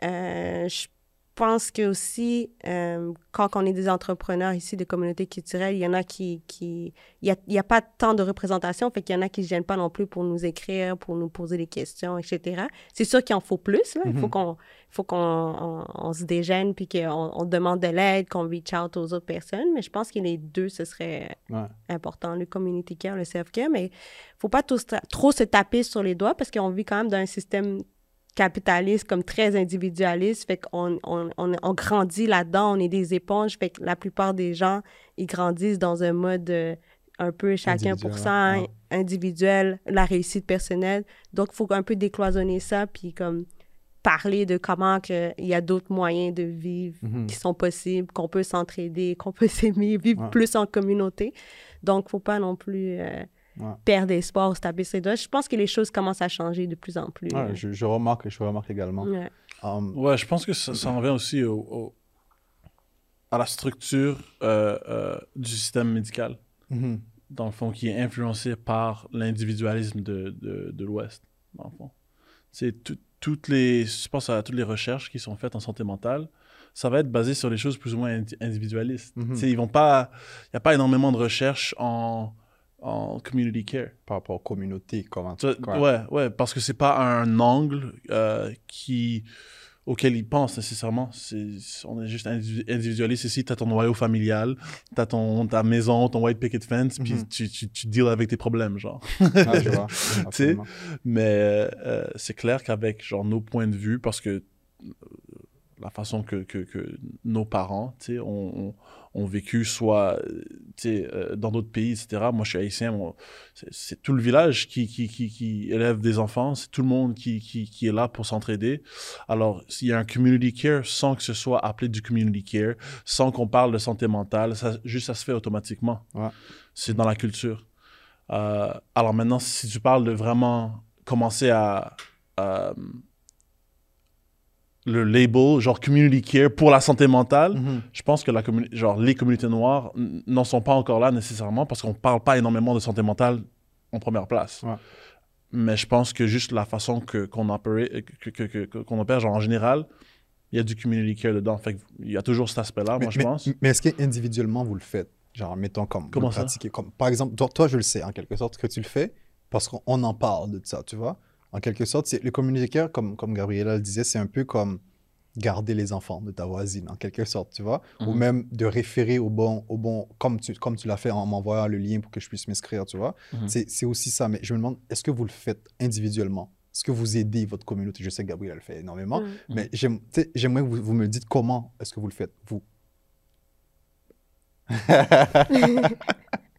je pense que aussi, euh, quand on est des entrepreneurs ici de communautés culturelles, il y en a qui... qui il n'y a, a, pas tant de représentation, fait qu'il y en a qui ne gênent pas non plus pour nous écrire, pour nous poser des questions, etc. C'est sûr qu'il en faut plus. Là. Il faut qu'on faut qu'on on, se dégêne, puis qu'on on demande de l'aide, qu'on reach out aux autres personnes. Mais je pense que les deux, ce serait important, le community care, le self-care. Mais il ne faut pas trop se taper sur les doigts parce qu'on vit quand même dans un système capitaliste comme très individualiste. Fait qu'on on, on, grandit là-dedans, on est des éponges. Fait que la plupart des gens, ils grandissent dans un mode euh, un peu chacun pour ça, individuel, la réussite personnelle. Donc, il faut un peu décloisonner ça, puis comme parler de comment il y a d'autres moyens de vivre mm-hmm. qui sont possibles, qu'on peut s'entraider, qu'on peut [laughs] s'aimer, vivre plus en communauté. Donc, il ne faut pas non plus... Euh, perdre espoir, se taper ses doigts. Je pense que les choses commencent à changer de plus en plus. je, remarque, je remarque également. Ouais, um, je pense que ça, ça revient aussi au, à la structure euh, euh, du système médical, mm-hmm. dans le fond, qui est influencé par l'individualisme de, de, de l'Ouest, dans le fond. C'est toutes les, je pense à toutes les recherches qui sont faites en santé mentale, ça va être basé sur les choses plus ou moins individualistes. Mm-hmm. Ils vont pas, il n'y a pas énormément de recherches en en community care. Par rapport aux communautés, comment tu... Ouais, ouais, parce que c'est pas un angle euh, qui auquel ils pensent nécessairement. on est juste individualiste ici. Tu as ton noyau familial, tu as ton, ta maison, ton white picket fence, puis mhm. tu, tu, tu, deals avec tes problèmes, genre. Ah, je vois. [laughs] Mais euh, euh, c'est clair qu'avec genre nos points de vue, parce que la façon que, que, que nos parents ont, ont, vécu, soit euh, dans d'autres pays, etc. Moi, je suis haïtien, c'est tout le village qui, qui, qui, qui, élève des enfants, c'est tout le monde qui, qui, est là pour s'entraider. Alors, s'il y a un community care sans que ce soit appelé du community care, sans qu'on parle de santé mentale, ça, juste ça se fait automatiquement. C'est dans la culture. Euh, alors maintenant, si tu parles de vraiment commencer à le label genre community care pour la santé mentale, mhm. je pense que la genre les communautés noires n'en sont pas encore là nécessairement parce qu'on parle pas énormément de santé mentale en première place. Mais je pense que juste la façon que qu'on opère que, qu'on opère genre en général, il y a du community care dedans. Fait il y a toujours cet aspect-là, moi je pense. Mais est-ce qu'individuellement vous le faites? Genre mettons comme Comment ça? comme par exemple toi, toi je le sais en quelque sorte que tu le fais parce qu'on en parle de ça, tu vois? En quelque sorte, c'est le communicateur, comme, comme Gabriela le disait, c'est un peu comme garder les enfants de ta voisine, en quelque sorte, tu vois, ou mhm. même de référer au bon, au bon comme tu, comme tu l'as fait en m'envoyant le lien pour que je puisse m'inscrire, tu vois? Mhm. C'est aussi ça, mais je me demande, est-ce que vous le faites individuellement? Est-ce que vous aidez votre communauté? Je sais que Gabriela le fait énormément, mhm. mais j'aimerais que vous, vous, me dites comment est-ce que vous le faites, vous? [laughs] [laughs]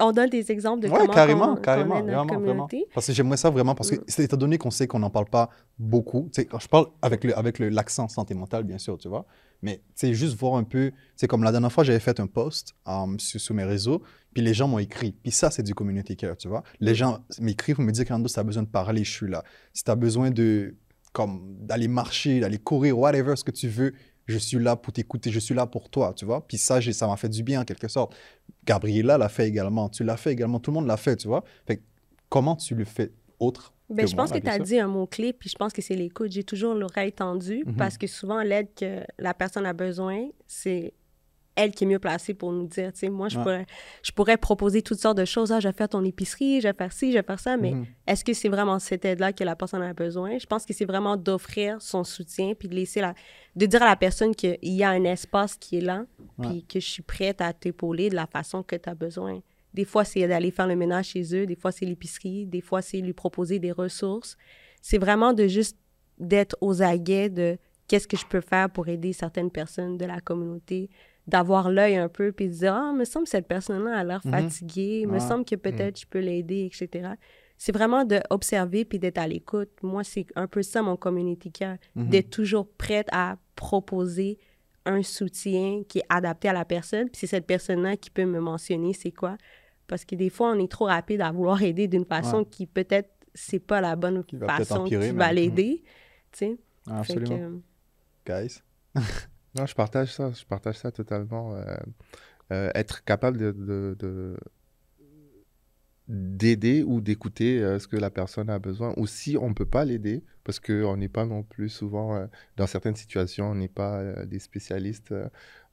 on donne des exemples de comment carrément, on, carrément, vraiment, communauté. Parce que j'aimerais ça vraiment, parce que c'est étant donné qu'on sait qu'on n'en parle pas beaucoup, quand je parle avec le avec l'accent santé mentale, bien sûr, tu vois, mais c'est juste voir un peu, c'est comme la dernière fois, j'avais fait un post um, sur, mes réseaux, puis les gens m'ont écrit, puis ça, c'est du community care, tu vois. Les gens m'écrivent, me disent, Rando, si tu as besoin de parler, je suis là. Si tu as besoin de, comme, d'aller marcher, d'aller courir, whatever, ce que tu veux, je suis là pour t'écouter, je suis là pour toi, tu vois. Puis ça, ça m'a fait du bien en quelque sorte. Gabriela l'a fait également, tu l'as fait également, tout le monde l'a fait, tu vois. Fait, comment tu le fais autre ben, je pense que tu as dit un mot-clé, puis je pense que c'est l'écoute. J'ai toujours l'oreille tendue mhm. parce que souvent, l'aide que la personne a besoin, c'est elle qui est mieux placée pour nous dire, tu sais, moi, je, pourrais, je pourrais proposer toutes sortes de choses. Ah, je vais faire ton épicerie, je vais faire ci, je vais faire ça, mais mhm. est-ce que c'est vraiment cette aide-là que la personne a besoin? Je pense que c'est vraiment d'offrir son soutien, puis de laisser la... de dire à la personne qu'il y a un espace qui est là, puis que je suis prête à t'épauler de la façon que tu as besoin. Des fois, c'est d'aller faire le ménage chez eux, des fois, c'est l'épicerie, des fois, c'est lui proposer des ressources. C'est vraiment de juste d'être aux aguets de qu'est-ce que je peux faire pour aider certaines personnes de la communauté, d'avoir l'œil un peu, puis de dire, ah, me semble que cette personne-là a l'air mhm. fatiguée, me semble que peut-être je peux l'aider, etc. C'est vraiment d'observer puis d'être à l'écoute. Moi, c'est un peu ça mon community care, mhm. d'être toujours prête à proposer un soutien qui est adapté à la personne. Puis c'est cette personne-là qui peut me mentionner c'est quoi. Parce que des fois, on est trop rapide à vouloir [laughs] aider d'une façon qui peut-être c'est pas la bonne façon qui va l'aider. Tu sais. Absolument. Guys. [laughs] Non, je partage ça, je partage ça totalement. Euh, euh, être capable de, de, d'aider ou d'écouter euh, ce que la personne a besoin. Ou si on ne peut pas l'aider, parce qu'on n'est pas non plus souvent, dans certaines situations, on n'est pas des spécialistes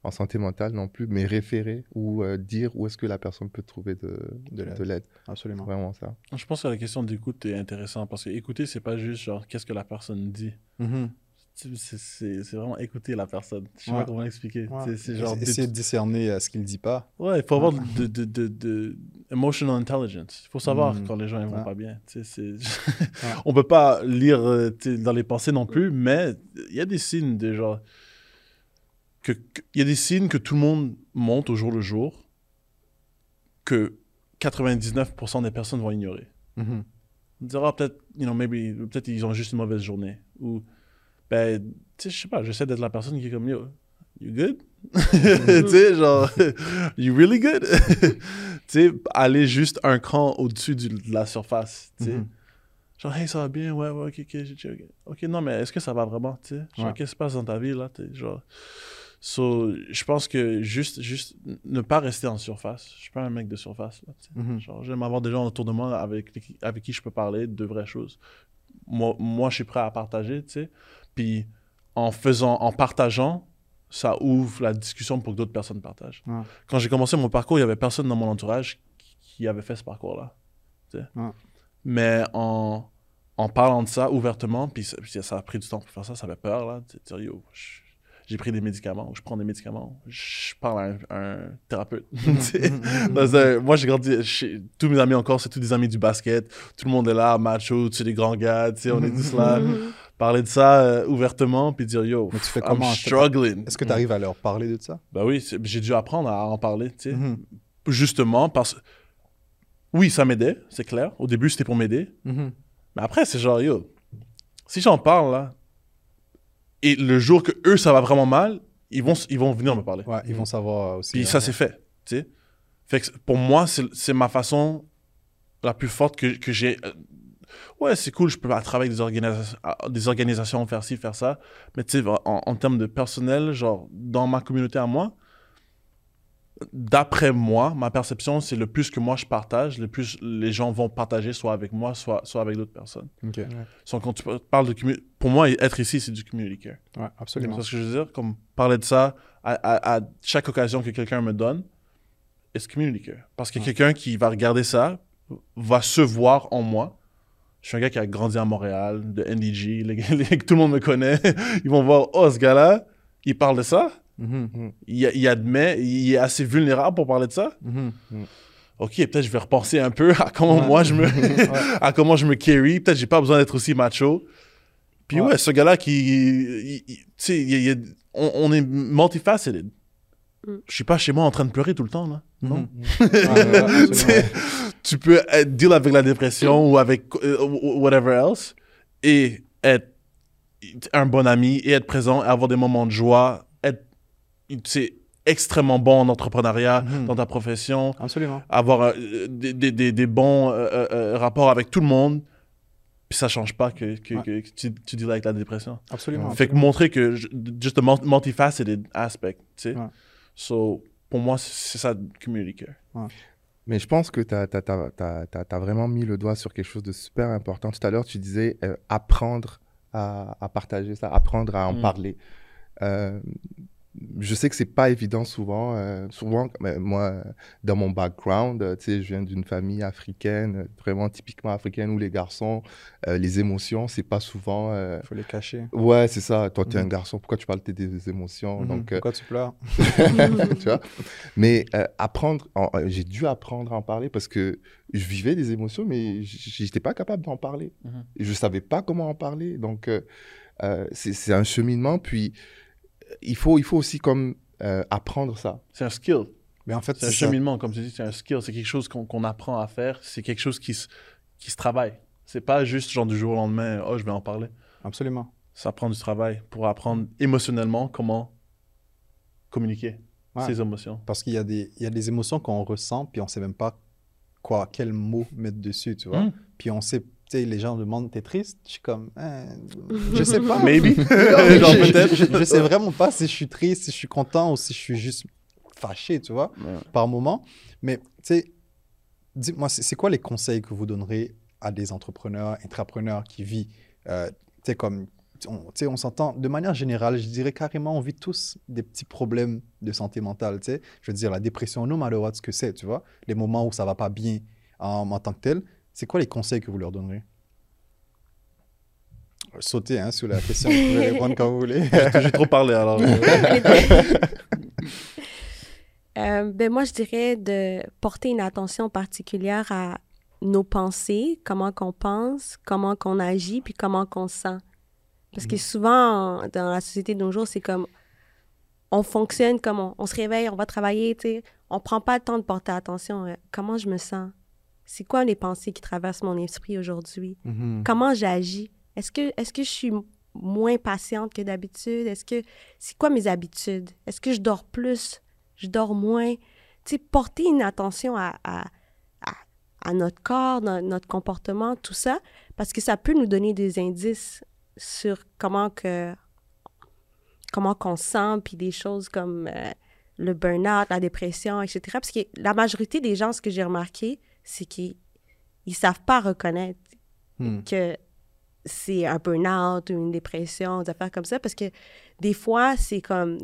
en santé mentale non plus, mais référer ou dire où est-ce que la personne peut trouver de, de l'aide. Absolument. Vraiment ça. Je pense que la question d'écoute est intéressante parce que écouter, c'est pas juste genre qu'est-ce que la personne dit. Mm-hmm c'est vraiment écouter la personne. Je sais pas comment l'expliquer. C'est genre essayer de discerner euh, ce qu'il dit pas. Ouais, il faut avoir de, de, de, de, emotional intelligence. Il faut savoir mm. quand les gens ne vont pas bien. [laughs] On peut pas lire euh, dans les pensées non plus, mais il y a des signes déjà que il y a des signes que tout le monde monte au jour le jour que 99% des personnes vont ignorer. Mm-hmm. On dira peut-être, you know, maybe peut-être ils ont juste une mauvaise journée ou ben, tu sais, je sais pas, j'essaie d'être la personne qui est comme, yo, you good? [laughs] tu sais, genre, [laughs] you really good? [laughs] tu sais, aller juste un cran au-dessus de la surface, tu sais. Mm-hmm. Genre, hey, ça va bien, ouais, ouais, ok, ok, ok. non, mais est-ce que ça va vraiment, tu sais? Genre, qu'est-ce qui se passe dans ta vie, là? genre, so, je pense que juste, juste ne pas rester en surface. Je suis pas un mec de surface, là, mm-hmm. Genre, j'aime avoir des gens autour de moi avec, avec qui je peux parler de vraies choses. Moi, moi je suis prêt à partager, tu sais. Puis en faisant, en partageant, ça ouvre la discussion pour que d'autres personnes partagent. Quand j'ai commencé mon parcours, il n'y avait personne dans mon entourage qui avait fait ce parcours-là. Mais en, en, parlant de ça ouvertement, puis ça, a pris du temps pour faire ça, ça avait peur, là. j'ai pris des médicaments, je prends des médicaments, je parle à un, thérapeute. [laughs] moi, j'ai grandi, tous mes amis encore, c'est tous des amis du basket, tout le monde est là, macho, tu sais, des grands gars, on est tous là. [laughs] parler de ça euh, ouvertement puis dire yo, Mais tu fais comment, I'm struggling. Est-ce que tu arrives à leur parler de ça? Bah oui, j'ai dû apprendre à en parler, tu sais. Mm-hmm. Justement parce oui, ça m'aidait, c'est clair. Au début, c'était pour m'aider. Mm-hmm. Mais après, c'est genre yo, si j'en parle là et le jour que eux ça va vraiment mal, ils vont ils vont venir me parler. Ouais, ils vont savoir aussi. Puis ça c'est fait, tu sais. Fait que pour moi, c'est ma façon la plus forte que, que j'ai euh, ouais, c'est cool, je peux travailler avec des organisations, des organisations, faire ci, faire ça. Mais tu sais, en, termes de personnel, genre, dans ma communauté à moi, d'après moi, ma perception, c'est le plus que moi je partage, le plus les gens vont partager, soit avec moi, soit, soit avec d'autres personnes. Ok. quand tu parles de pour moi, être ici, c'est du community care. Ouais, absolument. C'est ce que je veux dire, comme parler de ça à, chaque occasion que quelqu'un me donne, c'est community care. Parce que quelqu'un qui va regarder ça va se voir en moi je suis un gars qui a grandi à Montréal, de NDG, [laughs] tout le monde me connaît. Ils vont voir, oh, ce gars-là, il parle de ça. Mm-hmm. il, admet, il est assez vulnérable pour parler de ça. Mm-hmm. Ok, peut-être je vais repenser un peu à comment moi je me, [laughs] à comment je me carry. Peut-être j'ai pas besoin d'être aussi macho. Puis ouais, ce gars-là qui, tu sais, on, est multifaceted. Mm. Je suis pas chez moi en train de pleurer tout le temps là. Non? Mm-hmm. [laughs] tu peux être, deal avec la dépression ou avec euh, whatever else et être un bon ami et être présent, avoir des moments de joie, être c'est extrêmement bon en entrepreneuriat, mhm. dans ta profession. Absolument. Avoir euh, des, des, des, bons euh, rapports avec tout le monde. Puis ça change pas que, que, tu, tu deals avec la dépression. Absolument. Fait que montrer que, juste un multifaceted aspect, tu sais. So, pour moi, c'est ça, community care. Mais je pense que tu as, vraiment mis le doigt sur quelque chose de super important. Tout à l'heure, tu disais euh, apprendre à, partager ça, apprendre à en mm. parler. Euh, je sais que c'est pas évident souvent. Euh, souvent, moi, dans mon background, euh, tu sais, je viens d'une famille africaine, vraiment typiquement africaine, où les garçons, euh, les émotions, c'est pas souvent. Il faut les cacher. Ouais, c'est ça. Toi, tu es un mhm. garçon, pourquoi tu parles de tes émotions? Mhm. Donc, Pourquoi tu pleures? [laughs] [laughs] Tu vois? Mais apprendre, j'ai dû apprendre à en parler parce que je vivais des émotions, mais j'étais pas capable d'en parler. Mhm. Je savais pas comment en parler. Donc, c'est un cheminement. Puis, il faut, il faut aussi comme euh, apprendre ça. C'est un skill. Mais en fait, c'est un cheminement, comme tu dis, c'est un skill. C'est quelque chose qu'on apprend à faire. C'est quelque chose qui se, qui se travaille. C'est pas juste genre du jour au lendemain, oh, je vais en parler. Absolument. Ça prend du travail pour apprendre émotionnellement comment communiquer ses émotions. Parce qu'il y, a des, il y a des émotions qu'on ressent, puis on sait même pas quoi, quel mot mettre dessus, tu vois. Hmm. Puis on sait, les gens me demandent T'es triste? Je suis comme hein, Je [laughs] sais pas. Maybe. [laughs] [laughs] je, peut-être. Je, sais vraiment pas si je suis triste, si je suis content ou si je suis juste fâché, tu vois, par moment. Mais tu sais, dis-moi, c'est quoi les conseils que vous donnerez à des entrepreneurs, intrapreneurs qui vivent, euh, tu sais, comme on, on s'entend de manière générale, je dirais carrément, on vit tous des petits problèmes de santé mentale. Je veux dire, la dépression, non malheureux, ce que c'est, tu vois, les moments où ça va pas bien en, en tant que tel. C'est quoi les conseils que vous leur donnerez? Sautez hein, sur la question, vous pouvez répondre quand vous voulez. [laughs] J'ai trop parlé alors. [laughs] [laughs] Euh, ben moi, je dirais de porter une attention particulière à nos pensées, comment qu'on pense, comment qu'on agit, puis comment qu'on sent. Parce que mhm. souvent, dans la société de nos jours, c'est comme on fonctionne comme on, se réveille, on va travailler, tu sais. On prend pas le temps de porter attention à comment je me sens. C'est quoi les pensées qui traversent mon esprit aujourd'hui? Mhm. Comment j'agis? Est-ce que, est que je suis moins patiente que d'habitude? Est-ce que c'est quoi mes habitudes? Est-ce que je dors plus? Je dors moins? Tu sais, porter une attention à, à, à, notre corps, notre comportement, tout ça, parce que ça peut nous donner des indices sur comment que comment qu'on sent, puis des choses comme euh, le burn-out, la dépression, etc. Parce que la majorité des gens, ce que j'ai remarqué, c'est qu'ils ne savent pas reconnaître hmm. que c'est un burn-out ou une dépression, des affaires comme ça, parce que des fois, c'est comme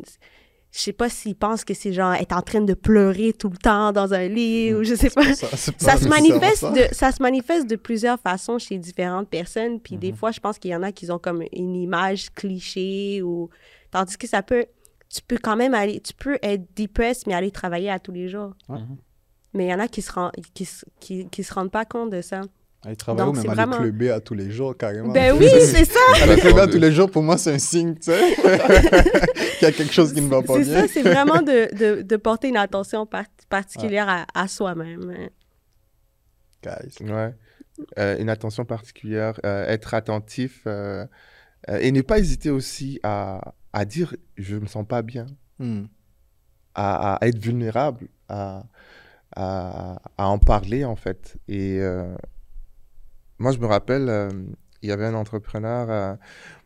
je sais pas s'ils pensent que c'est genre être en train de pleurer tout le temps dans un lit ou je sais pas. Ça, se manifeste de ça se manifeste de plusieurs façons chez différentes personnes puis des mhm. fois je pense qu'il y en a qui ont comme une image cliché ou tandis que ça peut tu peux quand même aller tu peux être depressed mais aller travailler à tous les jours. Mais il y en a qui se rendent qui, qui, qui se rendent pas compte de ça. Elle travaille ou même aller vraiment... à tous les jours, carrément. Ben oui, [laughs] c'est ça! aller clubber à tous les jours, pour moi, c'est un signe, tu sais, [laughs] qu'il y a quelque chose qui ne va pas bien. C'est ça, c'est vraiment de, de, de, porter une attention particulière à, à soi-même. Guys. Ouais. Euh, une attention particulière, euh, être attentif euh, et ne pas hésiter aussi à, à dire je me sens pas bien, hmm. à, à, être vulnérable, à, à, en parler en fait. Et moi, je me rappelle, euh, il y avait un entrepreneur. Euh,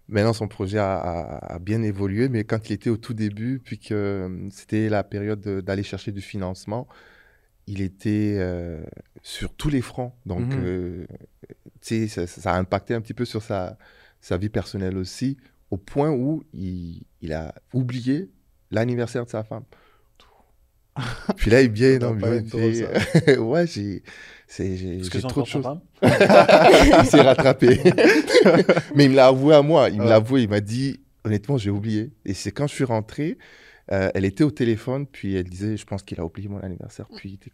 maintenant, son projet a, bien évolué, mais quand il était au tout début, puis que euh, c'était la période d'aller chercher du financement, il était sur tous les fronts. Donc, mhm. tu sais, ça, a impacté un petit peu sur sa, sa vie personnelle aussi, au point où il, il a oublié l'anniversaire de sa femme. Puis là, il vient dans le Ouais, j'ai j'ai trop de choses. [laughs] il s'est rattrapé. [laughs] Mais il me l'a avoué à moi. Il me l'a avoué. Il m'a dit, honnêtement, j'ai oublié. Et c'est quand je suis rentré, euh, elle était au téléphone, puis elle disait, je pense qu'il a oublié mon anniversaire. Puis il était,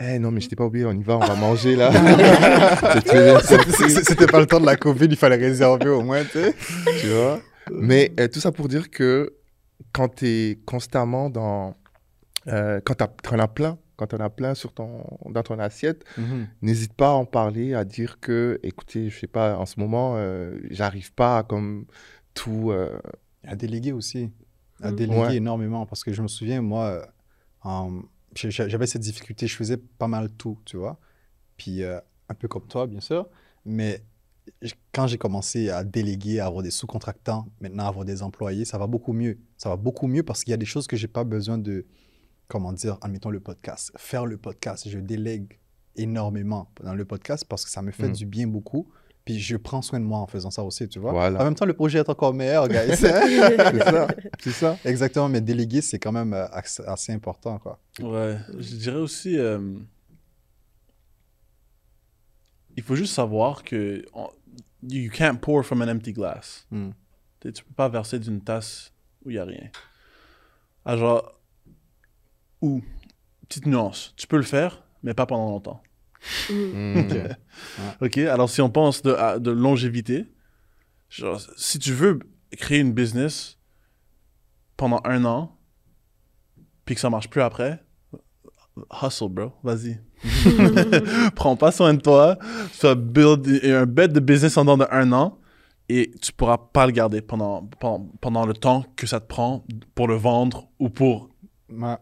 eh non, mais je t'ai pas oublié, on y va, on va manger là. [laughs] C'était pas le temps de la Covid, il fallait réserver au moins, tu sais. Tu vois. Mais euh, tout ça pour dire que quand tu es constamment dans. Euh, quand tu en as plein, quand on a plein sur ton, dans ton assiette, mhm. n'hésite pas à en parler, à dire que, écoutez, je sais pas, en ce moment, euh, j'arrive pas à comme tout. Euh, à déléguer aussi. À mhm. déléguer énormément. Parce que je me souviens, moi, j'avais cette difficulté, je faisais pas mal tout, tu vois. Puis, euh, un peu comme toi, bien sûr. Mais quand j'ai commencé à déléguer, à avoir des sous-contractants, maintenant à avoir des employés, ça va beaucoup mieux. Ça va beaucoup mieux parce qu'il y a des choses que j'ai pas besoin de comment dire, admettons le podcast, faire le podcast, je délègue énormément dans le podcast parce que ça me fait mm. du bien beaucoup. Puis je prends soin de moi en faisant ça aussi, tu vois. En même temps, le projet est encore meilleur, guys. [laughs] c'est ça. C'est ça. Exactement, mais déléguer, c'est quand même euh, assez important, quoi. Ouais. Je dirais aussi, euh, il faut juste savoir que you can't pour from an empty glass. Mm. Tu peux pas verser d'une tasse où il n'y a rien. Alors, ou, petite nuance, tu peux le faire, mais pas pendant longtemps. Mm. ok, [laughs] alors si on pense de, de longévité, genre, si tu veux créer une business pendant un an, puis que ça marche plus après, hustle, bro, vas-y. [laughs] Prends pas soin de toi, fais build un bet de business en dedans de un an, et tu pourras pas le garder pendant, pendant, pendant le temps que ça te prend pour le vendre ou pour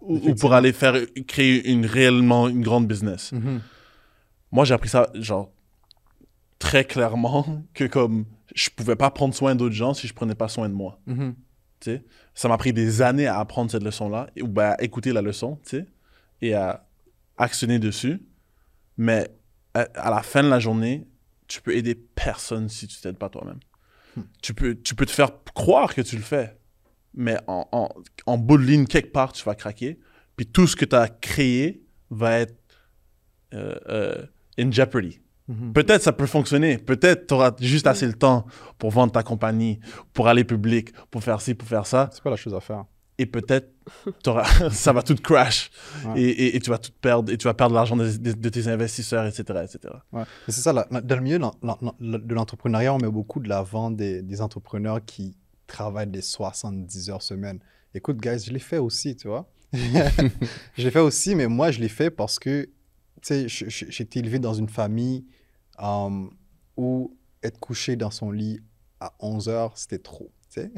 ou, pour aller faire créer une réellement une grande business. Mm-hmm. Moi, j'ai appris ça genre très clairement [laughs] que comme je pouvais pas prendre soin d'autres gens si je prenais pas soin de moi. Mhm. tu sais? Ça m'a pris des années à apprendre cette leçon-là, ou ben, à écouter la leçon, tu sais, et à actionner dessus. Mais à, à la fin de la journée, tu peux aider personne si tu t'aides pas toi-même. Tu, peux, tu peux te faire croire que tu le fais, mais en, en, en bout de ligne, quelque part, tu vas craquer. Puis tout ce que tu as créé va être euh, euh, in jeopardy. Mhm. Peut-être ça peut fonctionner. Peut-être tu auras juste assez le temps pour vendre ta compagnie, pour aller public, pour faire ci, pour faire ça. C'est pas la chose à faire. Et peut-être [laughs] ça va tout crash. Ouais. Et, et- et tu vas tout perdre. Et tu vas perdre l'argent de, de- de tes investisseurs, etc. etc. Ouais. C'est ça, la- la- dans le milieu de l'entrepreneuriat, on met beaucoup de l'avant des, des entrepreneurs qui travaillent des 70 heures semaine. Écoute, guys, je l'ai fait aussi, tu vois. [laughs] [laughs] je l'ai fait aussi, mais moi, je l'ai fait parce que, tu sais, j'ai été élevé dans une famille euh, où être couché dans son lit à 11 heures, c'était trop. Tu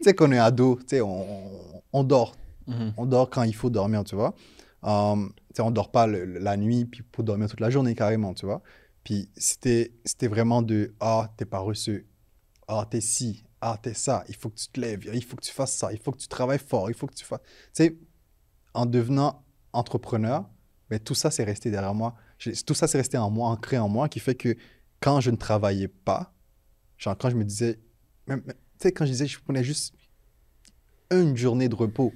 sais, [laughs] qu'on est ado, tu sais, on, on- dort on dort quand il faut dormir, tu vois. Um, tu sais, on dort pas le- la nuit puis pour dormir toute la journée carrément, tu vois. Puis c'était vraiment de ah t'es paresseux, ah t'es ci, ah t'es ça, il faut que tu te lèves, il faut que tu fasses ça, il faut que tu travailles fort, il faut que tu fasses. Tu sais, en devenant entrepreneur, mais tout ça c'est resté derrière moi. Tout ça c'est resté en moi, ancré en moi, qui fait que quand je ne travaillais pas, genre quand je me disais, même- tu sais quand je disais je prenais juste une journée de repos,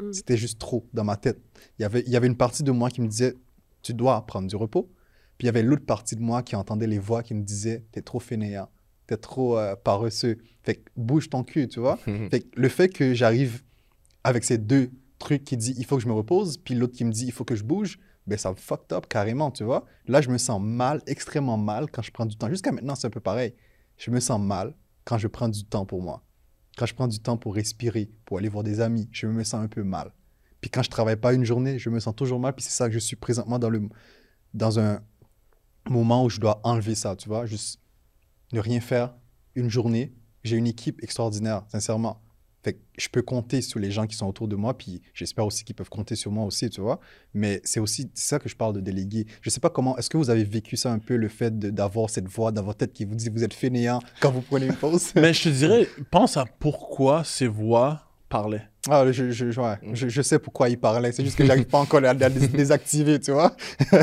Mm. c'était juste trop dans ma tête. Il y, avait, il y avait une partie de moi qui me disait, tu dois prendre du repos. Puis il y avait l'autre partie de moi qui entendait les voix qui me disaient, t'es trop fainéant, t'es trop euh, paresseux. Fait que bouge ton cul, tu vois. [laughs] Fait que le fait que j'arrive avec ces deux trucs qui disent, il faut que je me repose, puis l'autre qui me dit, il faut que je bouge, ben ça me fucked up carrément, tu vois. Là, je me sens mal, extrêmement mal quand je prends du temps. Jusqu'à maintenant, c'est un peu pareil. Je me sens mal quand je prends du temps pour moi. Quand je prends du temps pour respirer, pour aller voir des amis, je me sens un peu mal. Puis quand je travaille pas une journée, je me sens toujours mal. Puis c'est ça que je suis présentement dans, le, dans un moment où je dois enlever ça, tu vois. Juste ne rien faire une journée. J'ai une équipe extraordinaire, sincèrement. Fait que je peux compter sur les gens qui sont autour de moi, puis j'espère aussi qu'ils peuvent compter sur moi aussi, tu vois. Mais c'est aussi ça que je parle de déléguer. Je sais pas comment, est-ce que vous avez vécu ça un peu, le fait d'avoir cette voix dans votre tête qui vous dit vous êtes fainéant quand vous prenez une pause? [laughs] Mais je te dirais, pense à pourquoi ces voix parlaient. Ah, je, je, je- ouais. je, je sais pourquoi il parlait, c'est juste que j'arrive pas encore à, à les désactiver, tu vois. [laughs]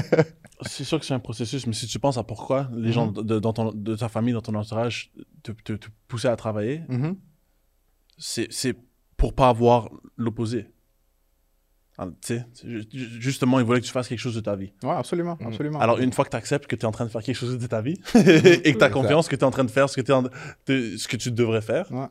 C'est sûr que c'est un processus, mais si tu penses à pourquoi les gens Mhm. de, dans ton- de ta famille, dans ton entourage, te, te, te poussaient à travailler, Mhm. c'est c'est pour pas avoir l'opposé. Ah, justement, ils voulaient que tu fasses quelque chose de ta vie. Ouais, absolument, Mhm. absolument. Alors, une fois que tu acceptes que tu es en train de faire quelque chose de ta vie [laughs] et que tu as confiance que tu es en train de faire ce que, en- de- ce que tu devrais faire, Ouais.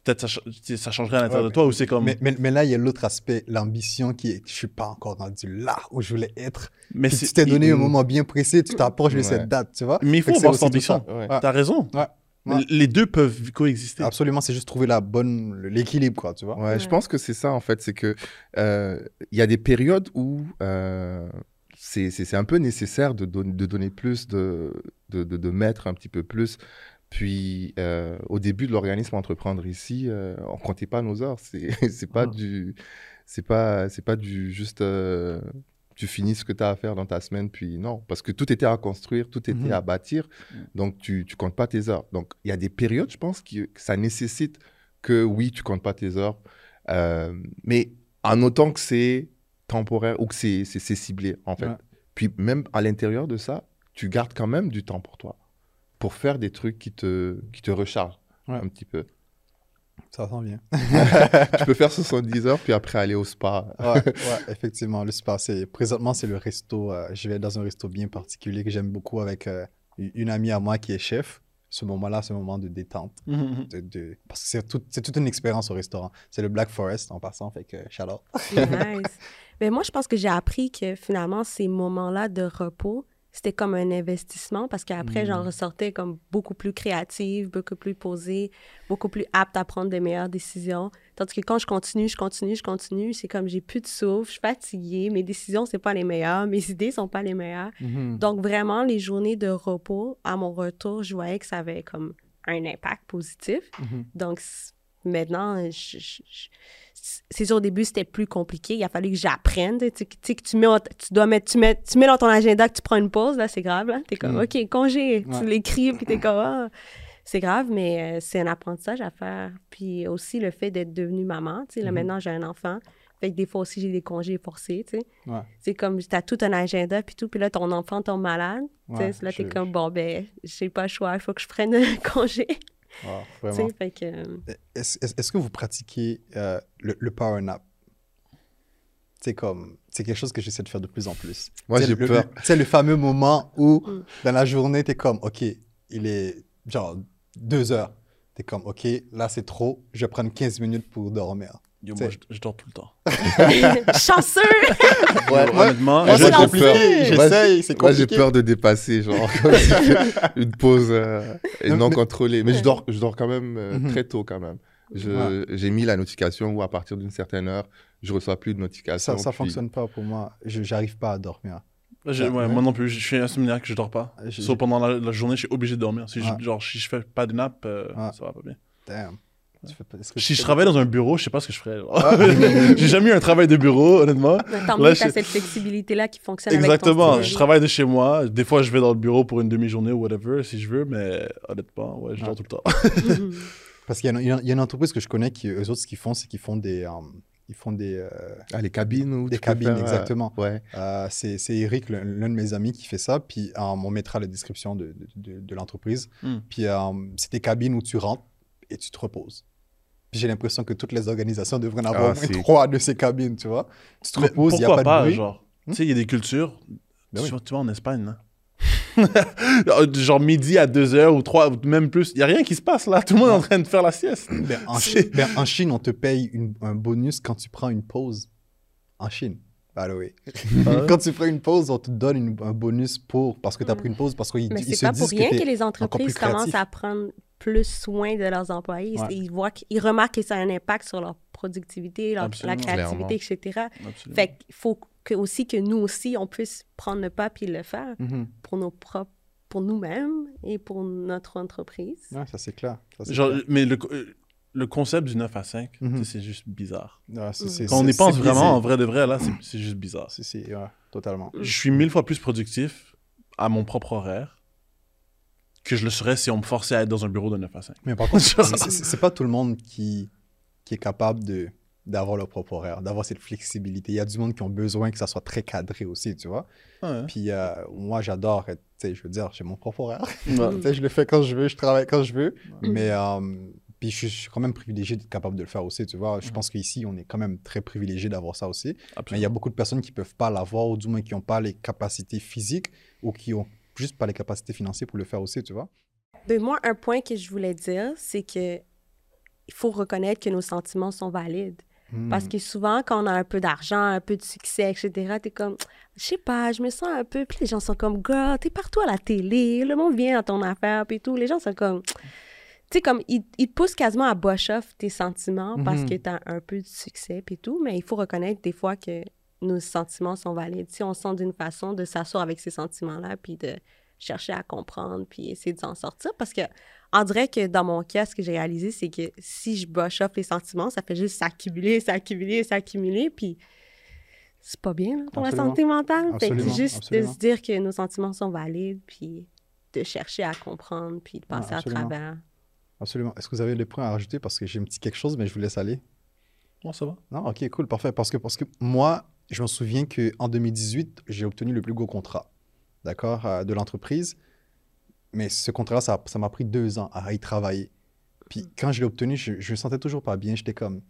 Peut-être ça, ça changerait à l'intérieur Ouais, de toi ou c'est comme. Mais, mais, mais là, il y a l'autre aspect, l'ambition qui est, je suis pas encore rendu là où je voulais être. mais tu t'es donné il- un moment bien précis, tu t'approches de cette date, tu vois. Mais il faut avoir cette ambition. Ouais. T'as raison. Ouais. Mais Ouais. Les deux peuvent coexister. Absolument, c'est juste trouver la bonne, l'équilibre, quoi, tu vois. Ouais, je pense que c'est ça en fait, c'est que euh, il y a des périodes où euh, c'est un peu nécessaire de, don- de donner plus, de, de, de, de mettre un petit peu plus. Puis euh, au début de l'organisme Entreprendre ici, euh, on comptait pas nos heures. C'est [laughs] c'est pas Ah. du, c'est pas c'est pas du juste. euh, tu finis ce que tu as à faire dans ta semaine, puis non, parce que tout était à construire, tout était Mhm. à bâtir, donc tu, tu comptes pas tes heures. Donc il y a des périodes, je pense, qui, que ça nécessite que oui, tu comptes pas tes heures, euh, mais en autant que c'est temporaire ou que c'est c'est- c'est ciblé, en fait. Ouais. Puis même à l'intérieur de ça, tu gardes quand même du temps pour toi, pour faire des trucs qui te, qui te rechargent Ouais. un petit peu. Ça sent bien. [laughs] tu peux faire 70 heures, puis après aller au spa. Ouais, ouais, effectivement. Le spa, c'est, présentement, c'est le resto. euh, je vais dans un resto bien particulier que j'aime beaucoup avec euh, une amie à moi qui est chef. Ce moment-là, c'est un moment de détente. [laughs] Mhm. de- de- parce que c'est, tout- c'est toute une expérience au restaurant. C'est le Black Forest en passant, fait que shout out. Nice. Mais moi, je pense que j'ai appris que finalement, ces moments-là de repos, c'était comme un investissement parce qu'après, Mm. j'en ressortais comme beaucoup plus créative, beaucoup plus posée, beaucoup plus apte à prendre de meilleures décisions. Tandis que quand je continue, je continue, je continue, c'est comme j'ai plus de souffle, je suis fatiguée, mes décisions, c'est pas les meilleures, mes [laughs] idées sont pas les meilleures. Donc, vraiment, les journées de repos, à mon retour, je voyais que ça avait comme un impact positif. Mhm. Donc, maintenant, je- je- je- c'est sûr, au début, c'était plus compliqué. Il a fallu que j'apprenne. Tu sais, que tu mets, tu dois mettre, tu mets, tu mets dans ton agenda que tu prends une pause, là, c'est grave, là. T'es comme, mm. OK, congé. Tu l'écris, puis t'es comme, ah, c'est grave, mais euh, c'est un apprentissage à faire. Puis aussi, le fait d'être devenue maman, tu sais, là, mm-hmm. maintenant, j'ai un enfant. Fait que des fois aussi, j'ai des congés forcés, tu sais. C'est comme, t'as tout un agenda, puis tout, puis là, ton enfant tombe malade. tu sais, là, t'es comme, bon, ben, j'ai pas le choix, il faut que je prenne un [laughs] congé. Est-ce que vous pratiquez euh, le, power nap? C'est comme, c'est quelque chose que j'essaie de faire de plus en plus. Moi, j'ai peur. C'est le fameux moment où, mm. dans la journée, tu es comme, OK, il est genre deux heures. Tu es comme, OK, là, c'est trop, je vais prendre 15 minutes pour dormir. Yo, moi, je, dors tout le temps. [laughs] [laughs] Chanceux! ouais, honnêtement, moi, c'est compliqué. J'essaye, c'est compliqué. Moi, j'ai peur de dépasser, genre, [laughs] une pause euh, non, contrôlée. Mais je dors, je dors quand même euh, mhm. très tôt, quand même. J'ai mis la notification où, à partir d'une certaine heure, je reçois plus de notification. Ça, ça fonctionne pas pour moi. Je n'arrive pas à dormir. Ouais, moi non plus, je suis insomniaque que je dors pas. Sauf pendant la, journée, je suis obligé de dormir. Si je, genre, si je fais pas de nap, euh, ça va pas bien. Damn si je travaillais dans un bureau, je sais pas ce que je ferais. Ah. [laughs] J'ai jamais eu un travail de bureau, honnêtement. Tant mieux, tu as cette flexibilité-là qui fonctionne Exactement. Avec ton je travaille de chez moi. Des fois, je vais dans le bureau pour une demi-journée ou whatever, si je veux, mais honnêtement, ouais, je dors tout le temps. [laughs] Parce qu'il y, y, a une entreprise que je connais qui, eux autres, ce qu'ils font, c'est qu'ils font des. Euh, ils font des. Euh, ah, les cabines ou Des cabines, euh, exactement. ouais. c'est Eric, l'un de mes amis, qui fait ça. Puis on mettra la description de, de, de, l'entreprise. Hmm. Puis c'est des cabines où tu rentres et tu te reposes j'ai l'impression que toutes les organisations devraient en avoir ah, au moins trois de ces cabines, tu vois. Tu te reposes, il n'y a pas, de bruit. genre? Tu sais, il y a des cultures, ben tu, vois, en Espagne, là. [laughs] genre midi à 2h ou 3, même plus. Il n'y a rien qui se passe là. Tout le monde est en train de faire la sieste. Ben, en, Chine, ben, en, Chine, on te paye un bonus quand tu prends une pause. En Chine. By the way. [laughs] quand tu prends une pause, on te donne un bonus pour parce que tu as pris une pause parce qu'ils Mais c'est pas pour rien que les entreprises commencent à prendre plus soin de leurs employés. Ils voient qu'ils remarquent que ça a un impact sur leur productivité, leur, la créativité, etc. Fait qu'il faut que, aussi que nous aussi, on puisse prendre le pas et le faire mm-hmm. pour nos propres pour nous-mêmes et pour notre entreprise. Ouais, ça c'est clair. Mais le, le, concept du 9 à 5, mm-hmm. c'est juste bizarre. Quand on y pense vraiment, en vrai de vrai, là, c'est [clears throat] juste bizarre. C'est, totalement. Je suis mille fois plus productif à mon propre horaire que je le serais si on me forçait à être dans un bureau de 9 à 5. Mais par contre, [laughs] c'est pas tout le monde qui, qui est capable de d'avoir leur propre horaire, d'avoir cette flexibilité. Il y a du monde qui ont besoin que ça soit très cadré aussi, tu vois. Puis euh, moi, j'adore, tu sais, je veux dire, j'ai mon propre horaire. [laughs] je le fais quand je veux, je travaille quand je veux. Mais euh, puis je suis quand même privilégié d'être capable de le faire aussi, tu vois. Je pense qu'ici, on est quand même très privilégié d'avoir ça aussi. Mais il y a beaucoup de personnes qui peuvent pas l'avoir, ou du moins qui n'ont pas les capacités physiques ou qui ont juste pas les capacités financières pour le faire aussi, tu vois. Ben, moi, un point que je voulais dire, c'est que il faut reconnaître que nos sentiments sont valides. Parce hmm. que souvent, quand on a un peu d'argent, un peu de succès, etc., t'es comme, je sais pas, je me sens un peu. Puis les gens sont comme, girl, t'es partout à la télé, le monde vient à ton affaire, puis tout. Les gens sont comme, tu sais, comme, ils, ils, te poussent quasiment à bosh off tes sentiments parce hmm. que t'as un peu de succès, puis tout. Mais il faut reconnaître des fois que nos sentiments sont valides. Si on sent d'une façon de s'asseoir avec ces sentiments-là, puis de chercher à comprendre, puis essayer de s'en sortir. Parce que, on dirait que dans mon cas, ce que j'ai réalisé, c'est que si je boche off les sentiments, ça fait juste s'accumuler, s'accumuler, s'accumuler, puis c'est pas bien pour la santé mentale. Fait que juste de se dire que nos sentiments sont valides, puis de chercher à comprendre, puis de passer à travers. Absolument. Est-ce que vous avez des points à rajouter? Parce que j'ai un petit quelque chose, mais je vous laisse aller. Non, ça va. Non, ok, cool, parfait. Parce que, parce que moi, je me souviens qu'en 2018, j'ai obtenu le plus gros contrat, d'accord, euh, de l'entreprise. Mais ce contrat-là, ça, m'a pris deux ans à y travailler. Puis quand je l'ai obtenu, je, je me sentais toujours pas bien. J'étais comme,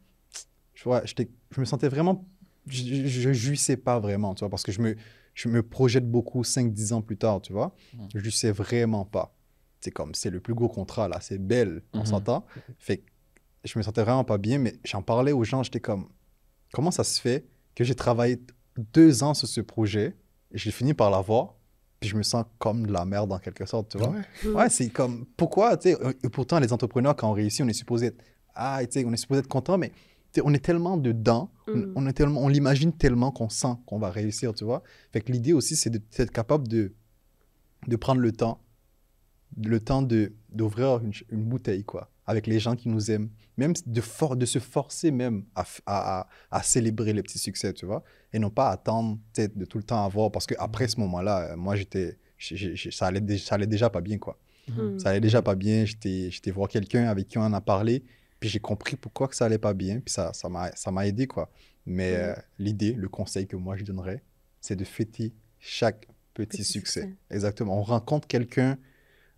je, vois, je me sentais vraiment, je, je, jouissais pas vraiment, tu vois, parce que je me, je me projette beaucoup 5-10 ans plus tard, tu vois. Mmh. Je jouissais vraiment pas. C'est comme, c'est le plus gros contrat, là, c'est belle, on mmh. s'entend. Fait je me sentais vraiment pas bien, mais j'en parlais aux gens, j'étais comme, comment ça se fait que j'ai travaillé deux ans sur ce projet, et j'ai fini par l'avoir, puis je me sens comme de la merde en quelque sorte, tu vois. Ouais, c'est comme, pourquoi, tu sais, pourtant les entrepreneurs, quand on réussit, on est supposé être, ah, tu sais, on est supposé être content, mais on est tellement dedans, mm. on, est tellement, on l'imagine tellement qu'on sent qu'on va réussir, tu vois. Fait que l'idée aussi, c'est d'être capable de, de prendre le temps, le temps de d'ouvrir une, une, bouteille, quoi. Avec les gens qui nous aiment, même de, for de se forcer même à, à, à, célébrer les petits succès, tu vois, et non pas attendre de tout le temps avoir, parce qu'après ce moment-là, euh, moi, j'étais, ça, allait, ça allait déjà pas bien, quoi. Hmm. Ça allait déjà pas bien, j'étais voir quelqu'un avec qui on en a parlé, puis j'ai compris pourquoi que ça allait pas bien, puis ça m'a ça aidé, quoi. Mais Hmm. euh, l'idée, le conseil que moi je donnerais, c'est de fêter chaque petit, Petit succès. succès. Exactement. On rencontre quelqu'un,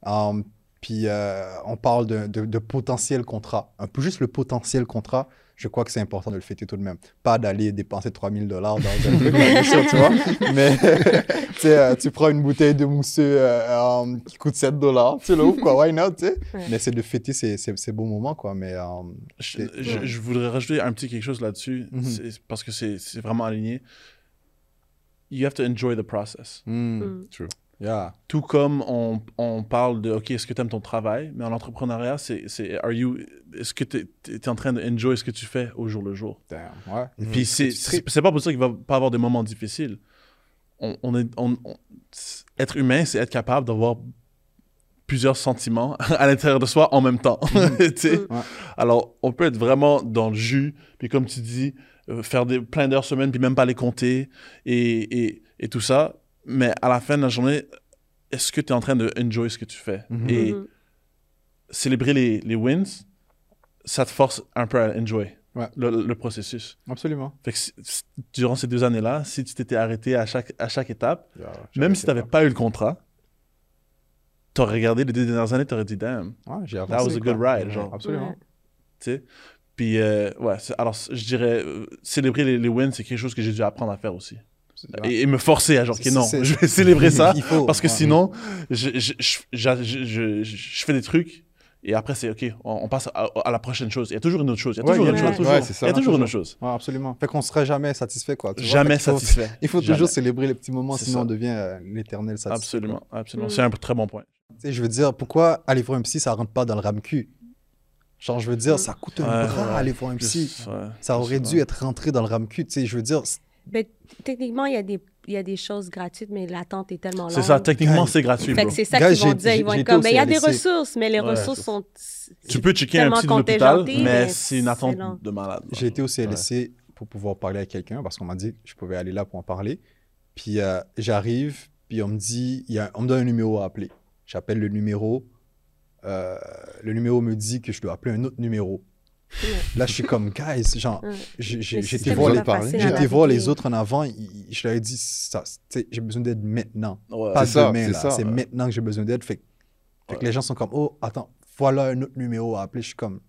euh, puis euh, on parle de, de, de potentiel contrat. Un peu juste le potentiel contrat, je crois que c'est important de le fêter tout de même. Pas d'aller dépenser 3000 dollars dans un truc, tu vois. Mais [laughs] euh, tu prends une bouteille de mousseux euh, euh, qui coûte 7 dollars, tu l'ouvres, quoi, why not, tu sais? Ouais. Mais c'est de fêter ces, ces, ces beaux moments, quoi. Mais euh, Je, c'est- je- je voudrais rajouter un petit quelque chose là-dessus, Mhm. parce que c'est vraiment aligné. You have to enjoy the process. hmm, Mm. True. Yeah. Tout comme on, on parle de, OK, est-ce que tu aimes ton travail? Mais en entrepreneuriat, c'est, c'est are you, est-ce que tu es, en train de enjoy ce que tu fais au jour le jour? Damn, ouais. Puis c'est, pas pour ça qu'il va pas avoir des moments difficiles. On, on est, on- être humain, c'est être capable d'avoir plusieurs sentiments [laughs] à l'intérieur de soi en même temps. [laughs] Tu sais? Mm. Ouais. Alors, on peut être vraiment dans le jus, puis comme tu dis, euh, faire des, plein d'heures semaine, puis même pas les compter, et, et, et tout ça. Mais à la fin de la journée, est-ce que tu es en train de enjoy ce que tu fais? Mhm. Et Mhm. célébrer les, les wins, ça te force un peu à enjoy Ouais. le, le processus. Absolument. Fait que si- si- durant ces deux années-là, si tu t'étais arrêté à chaque, à chaque étape, Yeah, même si tu n'avais pas eu le contrat, tu aurais regardé les deux dernières années, tu aurais dit, damn. Ouais, j'ai that was a quoi. good ride. Genre, Absolument. Ouais. tu sais? Puis, euh, ouais, alors je dirais, euh, célébrer les, les wins, c'est quelque chose que j'ai dû apprendre à faire aussi. Ouais. Et, et me forcer à genre, ok, non, [laughs] je vais célébrer [laughs] ça, Il faut, parce que ouais. sinon, je, je, je, je- je- je- je fais des trucs, et après, c'est ok, on, on passe à, à la prochaine chose. Il y a toujours une autre chose. Il y a toujours une a autre chose. Ouais, ça. Il y a toujours une autre chose. Absolument. Fait qu'on sera jamais satisfait, quoi. tu. Jamais faut- satisfait. Il faut Jamais. toujours célébrer les petits moments, sinon ça. on devient euh, l'éternel satisfait. Absolument, absolument. Mm. C'est un très bon point. je veux dire, pourquoi aller voir un psy, ça rentre pas dans le RAMQ Genre, je veux dire, ça coûte un Ouais, bras ouais. aller voir un psy. ouais, Ça aurait dû être rentré dans le RAMQ. Tu sais, je veux dire, c'est- Ben, techniquement, il y, a des, il y a des choses gratuites, mais l'attente est tellement longue. C'est ça, techniquement, c'est gratuit, Fait bro. que c'est ça qu'ils vont dire. Ils vont être comme, ben, il y a des ressources, mais les Ouais, ressources sont. Tu peux checker un petit gentil, mais mais c'est une attente de malade. j'ai été au CLSC pour pouvoir parler à quelqu'un parce qu'on m'a dit que je pouvais aller là pour en parler. Puis euh, j'arrive, puis on me dit, il y a, on me donne un numéro à appeler. J'appelle le numéro. euh, le numéro me dit que je dois appeler un autre numéro. Ouais. Là, je suis comme, guys, genre, système voir les, voir les autres en avant. je leur ai dit, j'ai besoin d'aide maintenant. Ouais. Pas demain, c'est là. C'est ouais. maintenant que j'ai besoin d'aide. Fait, que- les gens sont comme, oh, attends, voilà un autre numéro à appeler. Je suis comme,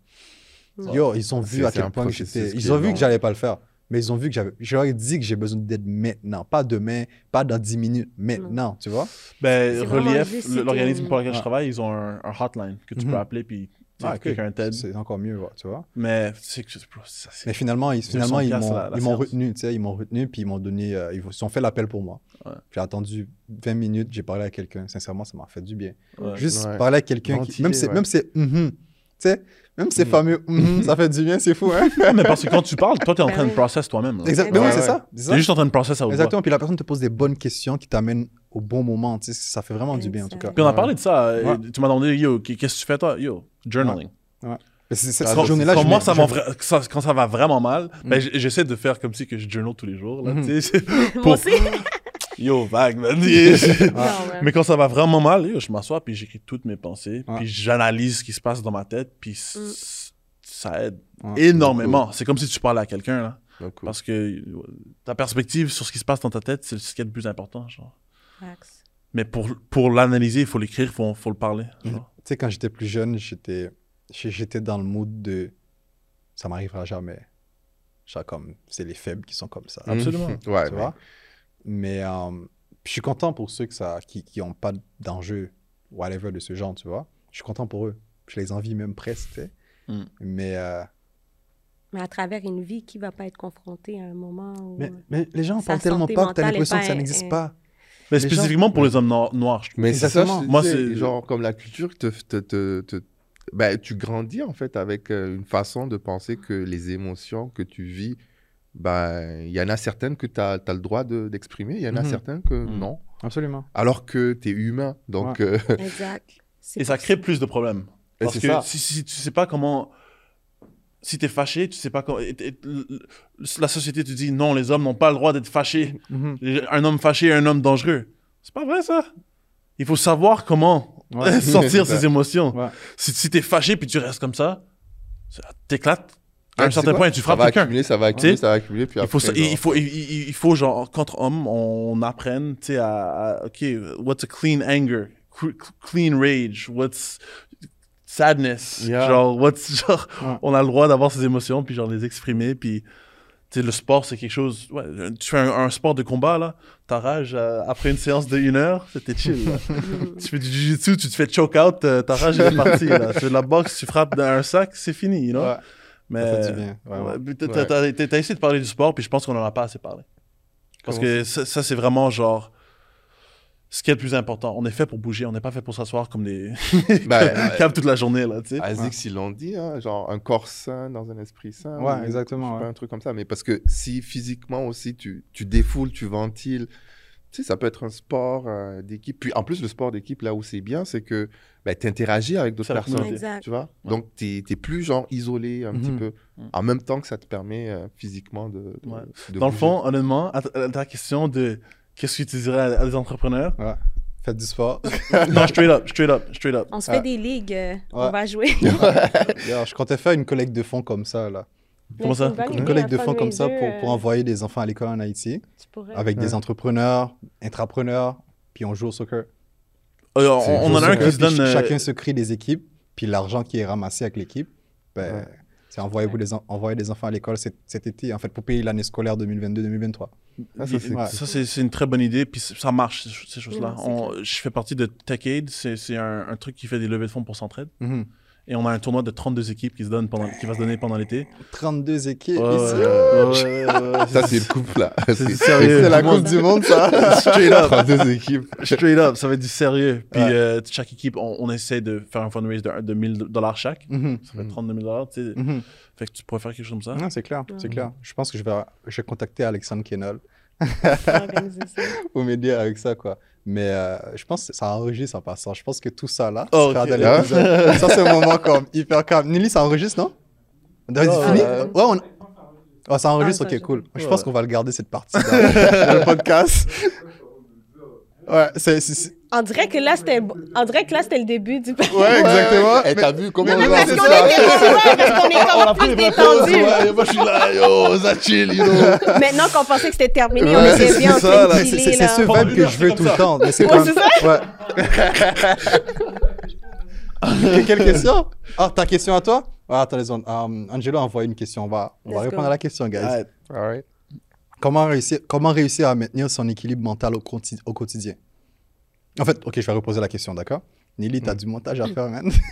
Ouais. yo, ils ont vu à quel point que j'étais. Ils ont vu que j'allais pas le faire. Mais ils ont vu que j'avais. Je leur ai dit que j'ai besoin d'aide maintenant. Pas demain, pas dans 10 minutes. Maintenant, tu vois? Ben, Relief, l'organisme pour lequel je Ouais. travaille, ils ont un, un hotline que tu Mhm. peux appeler puis Ah, ok. quelqu'un t'aide. C'est encore mieux, tu vois? Mais que ça, Mais finalement, ils, finalement, ils m'ont la- la ils m'ont séance. retenu, tu sais, ils m'ont retenu, puis ils m'ont donné, euh, ils ont fait l'appel pour moi. Ouais. J'ai attendu 20 minutes, j'ai parlé à quelqu'un. Sincèrement, ça m'a fait du bien. Ouais. Juste Ouais. parler à quelqu'un qui, même c'est, ouais. même c'est, mhm, tu sais, même ces Mhm. fameux, mhm, ça fait du bien, c'est fou, hein? Mais parce que quand tu parles, toi, tu es en Ben train de oui. process toi-même. là. Exactement, Ouais, c'est ça. c'est Tu ça. es juste en train de process à. Exactement. Puis la personne te pose des bonnes questions qui t'amènent au bon moment. Tu sais, ça fait vraiment du bien, en tout cas. Puis on a parlé de ça. euh, Ouais. Tu m'as demandé, yo, qu'est-ce que tu fais toi? Yo, journaling. Mais c'est- c'est- cette quand- journée-là, quand moi, ça ça- quand ça va vraiment mal, Mm. ben, j'essaie de faire comme si que je journal tous les jours. Là, tu sais, [laughs] c'est- Moi pour- aussi. [laughs] Yo, vague, man. [laughs] Ouais. Mais quand ça va vraiment mal, yo, je m'assois puis j'écris toutes mes pensées, Ouais. puis j'analyse ce qui se passe dans ma tête, puis Mm. ça aide Ouais. énormément. C'est comme si tu parlais à quelqu'un, là. Parce que euh, ta perspective sur ce qui se passe dans ta tête, c'est ce qui est le plus important. Genre. Mais pour, pour l'analyser, il faut l'écrire, il faut, faut le parler. Tu sais, quand j'étais plus jeune, j'étais dans le mood de ça m'arrivera jamais. Genre comme, c'est les faibles qui sont comme ça. Absolument. [laughs] Ouais, tu mais- vois? Mais euh, je suis content pour ceux que ça, qui n'ont pas d'enjeu, whatever, de ce genre, tu vois? Je suis content pour eux. Je les envie même presque, tu sais. Mm. Mais, euh, Mais à travers une vie, qui va pas être confronté à un moment où... mais, mais les gens en Sa parlent tellement santé pas que tu as l'impression que ça n'existe un- pas. Mais Les spécifiquement pour les hommes no- noirs, je trouve. Mais c'est ça, Moi, c'est- genre comme la culture te, te, te, te- ben, tu grandis en fait avec euh, une façon de penser que les émotions que tu vis, ben, il y en a certaines que tu as, le droit de- d'exprimer, il y en a Mhm. certaines que Mhm. non. Absolument. Alors que tu es humain, donc euh, Exact. Et ça crée plus de problèmes. Parce que si, si, tu sais pas comment. Si tu es fâché, tu sais pas comment. la société te dit non, les hommes n'ont pas le droit d'être fâchés. Mm-hmm. Un homme fâché est un homme dangereux. C'est pas vrai ça. Il faut savoir comment [laughs] sortir [laughs] ses émotions. Si, si tu es fâché puis tu restes comme ça, t'éclates à un certain point, tu frappes quelqu'un. Ça va accumuler, ça va accumuler, puis il faut, il, faut, il, faut, genre, contre homme, on apprenne, tu sais, à, OK, what's a clean anger? Clean rage? What's sadness? Genre, what's, [laughs] genre, on a le droit d'avoir ces émotions, puis genre, les exprimer, puis... Tu sais, le sport, c'est quelque chose. Ouais, tu fais un, sport de combat, là, ta rage, euh, après une séance de une heure, c'était chill. [laughs] tu fais du jiu-jitsu, tu te fais choke out, euh, ta rage, elle est partie. Là. Tu fais de la boxe, tu frappes dans un sac, c'est fini, you know? Mais t'as essayé de parler du sport, puis je pense qu'on en a pas assez parlé. Parce que ça, c'est vraiment genre ce qui est le plus important. On est fait pour bouger, on n'est pas fait pour s'asseoir comme des [laughs] ben, [laughs] toute la journée. Là, tu sais. ils l'ont dit, hein, genre un corps sain dans un esprit sain. Ouais, exactement. Un truc comme ça. Mais parce que si physiquement aussi tu, tu défoules, tu ventiles, tu sais, ça peut être un sport euh, d'équipe. Puis en plus, le sport d'équipe, là où c'est bien, c'est que ben, tu interagis avec d'autres personnes. Exact. Tu vois Donc, tu n'es plus genre isolé un petit mhm. peu. Mhm. En même temps que ça te permet euh, physiquement de. Dans le fond, honnêtement, à ta question de qu'est-ce que tu dirais à, des entrepreneurs? Faites du sport. [laughs] non, straight up, straight up, straight up. On se fait des ligues, euh, on va jouer. [laughs] [laughs] je comptais faire une collecte de fonds comme ça, là. Comment ça? Une collecte de fonds comme ça pour, pour envoyer des enfants à l'école en Haïti. Avec des entrepreneurs, intrapreneurs, puis on joue au soccer. Euh, on, en a un qui se donne. Euh, chacun se crée des équipes, puis l'argent qui est ramassé avec l'équipe, ben, c'est envoyer, des enfants à l'école cet, cet, été, en fait, pour payer l'année scolaire 2022-2023. Ah, ça, c'est une très bonne idée, puis ça marche, ces choses-là. je fais partie de TechAid, c'est un, un, truc qui fait des levées de fonds pour Centraide. Mm-hmm. Et on a un tournoi de 32 équipes qui, se donne pendant, qui va se donner pendant l'été. 32 équipes Ça, c'est le couple, là. C'est la Coupe du Monde, ça. [laughs] Straight up. 32 équipes. Straight up, ça va être du sérieux. Puis euh, chaque équipe, on, essaie de faire un fundraise de, de 1000 dollars chaque. Mm-hmm. Ça fait 32 000 dollars, tu sais. Mm-hmm. Fait que tu pourrais faire quelque chose comme ça. Non, c'est clair, c'est clair. Je pense que je vais, je vais contacter Alexandre Kennel. [laughs] Pour m'aider avec ça, quoi. Mais euh, je pense que ça enregistre en passant. Je pense que tout ça là, oh, ça c'est un moment comme hyper calme. Nili, ça enregistre, non? On oh, fini Ouais, on... Oh, ça enregistre, ah, ok, cool. Je pense qu'on va le garder cette partie dans, [laughs] le podcast. [laughs] Ouais, c'est on dirait que là, c'était, on dirait que là, c'était le début du. Ouais, exactement. Et t'as vu comment on est parce qu'on était parce qu'on est encore plus détendu. moi, je suis là, yo, ça chill, you know. Maintenant qu'on pensait que c'était terminé, on était bien en train de chiller, C'est ce vibe que je veux tout le temps. Mais c'est ouais. [laughs] Quelle question? Ah, ta question à toi? Ah, attends, les um, Angelo a envoyé une question. On va, on va répondre à la question, guys. All right. Comment, réussir, comment réussir à maintenir son équilibre mental au, au quotidien? En fait, ok, je vais reposer la question, d'accord? Nili, tu as mm. du montage à [laughs] faire, man. [laughs]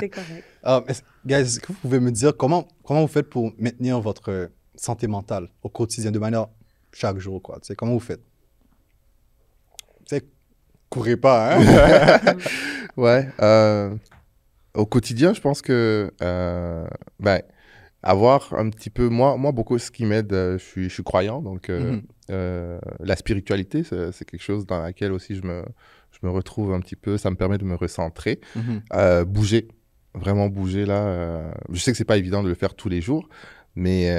C'est correct. [laughs] Uh, guys, est-ce que vous pouvez me dire comment, comment vous faites pour maintenir votre santé mentale au quotidien, de manière chaque jour, quoi? Tu sais, Comment vous faites? Tu sais, courez pas, hein? Ouais. Euh, au quotidien, je pense que euh, ben, avoir un petit peu, moi, moi beaucoup, ce qui m'aide, euh, je, suis, je suis croyant, donc euh, mhm. euh, la spiritualité, c'est quelque chose dans laquelle aussi je me, je me retrouve un petit peu, ça me permet de me recentrer, mhm. bouger, vraiment bouger là. je sais que c'est pas évident de le faire tous les jours, mais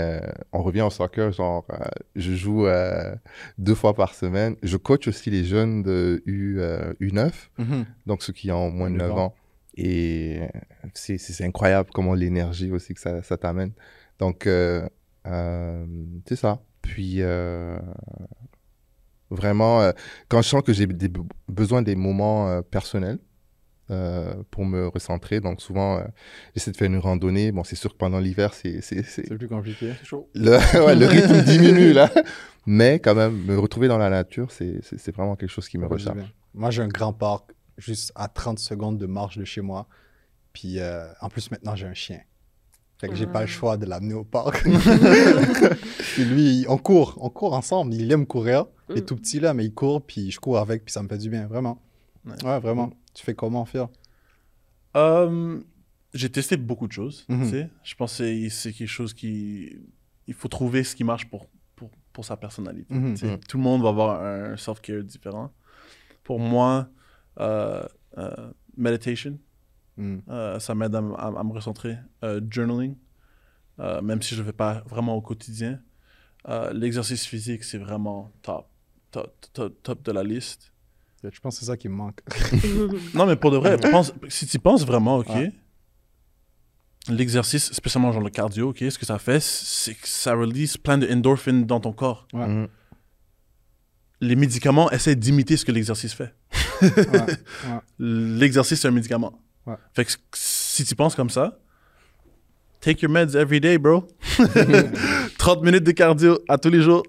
on revient au soccer, genre, je joue deux fois par semaine. Je coach aussi les jeunes de U, U9, mhm. donc ceux qui ont moins de 9 ans. Et c'est incroyable comment l'énergie aussi que ça, ça t'amène. Donc, euh, euh, c'est ça. Puis, euh, vraiment, quand je sens que j'ai besoin des moments personnels, pour me recentrer. Donc souvent, j'essaie de faire une randonnée. Bon, c'est sûr que pendant l'hiver, c'est... C'est plus compliqué, c'est chaud. Le, ouais, le rythme [laughs] diminue, là. Mais quand même, me retrouver dans la nature, c'est vraiment quelque chose qui me recharge. Moi, j'ai un grand parc juste à 30 secondes de marche de chez moi. Puis euh, en plus, maintenant, j'ai un chien. Fait que j'ai pas le ah. choix de l'amener au parc. [laughs] [laughs] puis lui, on court, on court ensemble. Il aime courir. Il est mm. tout petit là, mais il court, puis je cours avec, puis ça me fait du bien, vraiment. Ouais, vraiment. Tu fais comment, faire euh, J'ai testé beaucoup de choses. tu mhm. sais. Je pense que c'est quelque chose qui. Il faut trouver ce qui marche pour, pour, pour sa personnalité. Mhm. Mhm. Tout le monde va avoir un self-care différent. Pour moi, meditation. Mm. Euh, ça m'aide à, m- à- à me recentrer. Euh, journaling, euh, même si je ne le fais pas vraiment au quotidien. Euh, L'exercice physique, c'est vraiment top, top, top, top de la liste. Je pense que c'est ça qui me manque. [laughs] Non, mais pour de vrai, pense- [laughs] si tu penses vraiment, OK, Ouais. l'exercice, spécialement genre le cardio, OK, ce que ça fait, c'est que ça release plein de endorphines dans ton corps. Ouais. Les médicaments essaient d'imiter ce que l'exercice fait. [laughs] L'exercice, c'est un médicament. Fait que si tu penses comme ça, take your meds every day, bro. [laughs] 30 minutes de cardio à tous les jours,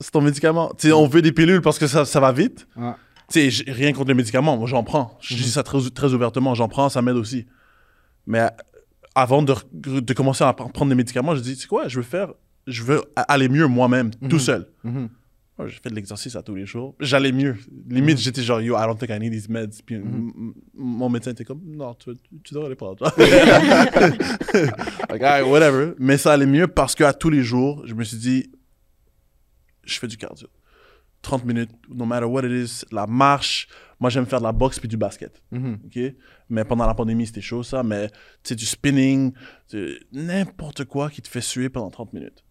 c'est ton médicament. On veut des pilules parce que ça, ça va vite. Rien contre les médicaments, moi j'en prends. Je dis ça très, très ouvertement, j'en prends, ça m'aide aussi. Mais euh, avant de, de commencer à pr- prendre des médicaments, je dis, tu sais quoi, je veux faire, je veux aller mieux moi-même, tout seul. Mhm. Ouais, J'ai fait de l'exercice à tous les jours. J'allais mieux. Limite, j'étais genre, yo, I don't think I need these meds. Puis m- m- mon médecin était comme, non, tu, tu devrais les prendre. [laughs] like, alright, whatever. Mais ça allait mieux parce qu'à tous les jours, je me suis dit, je fais du cardio. 30 minutes, no matter what it is, la marche. Moi, j'aime faire de la boxe puis du basket. Mhm. OK? Mais pendant la pandémie, c'était chaud, ça. Mais, tu sais, du spinning, n'importe quoi qui te fait suer pendant 30 minutes.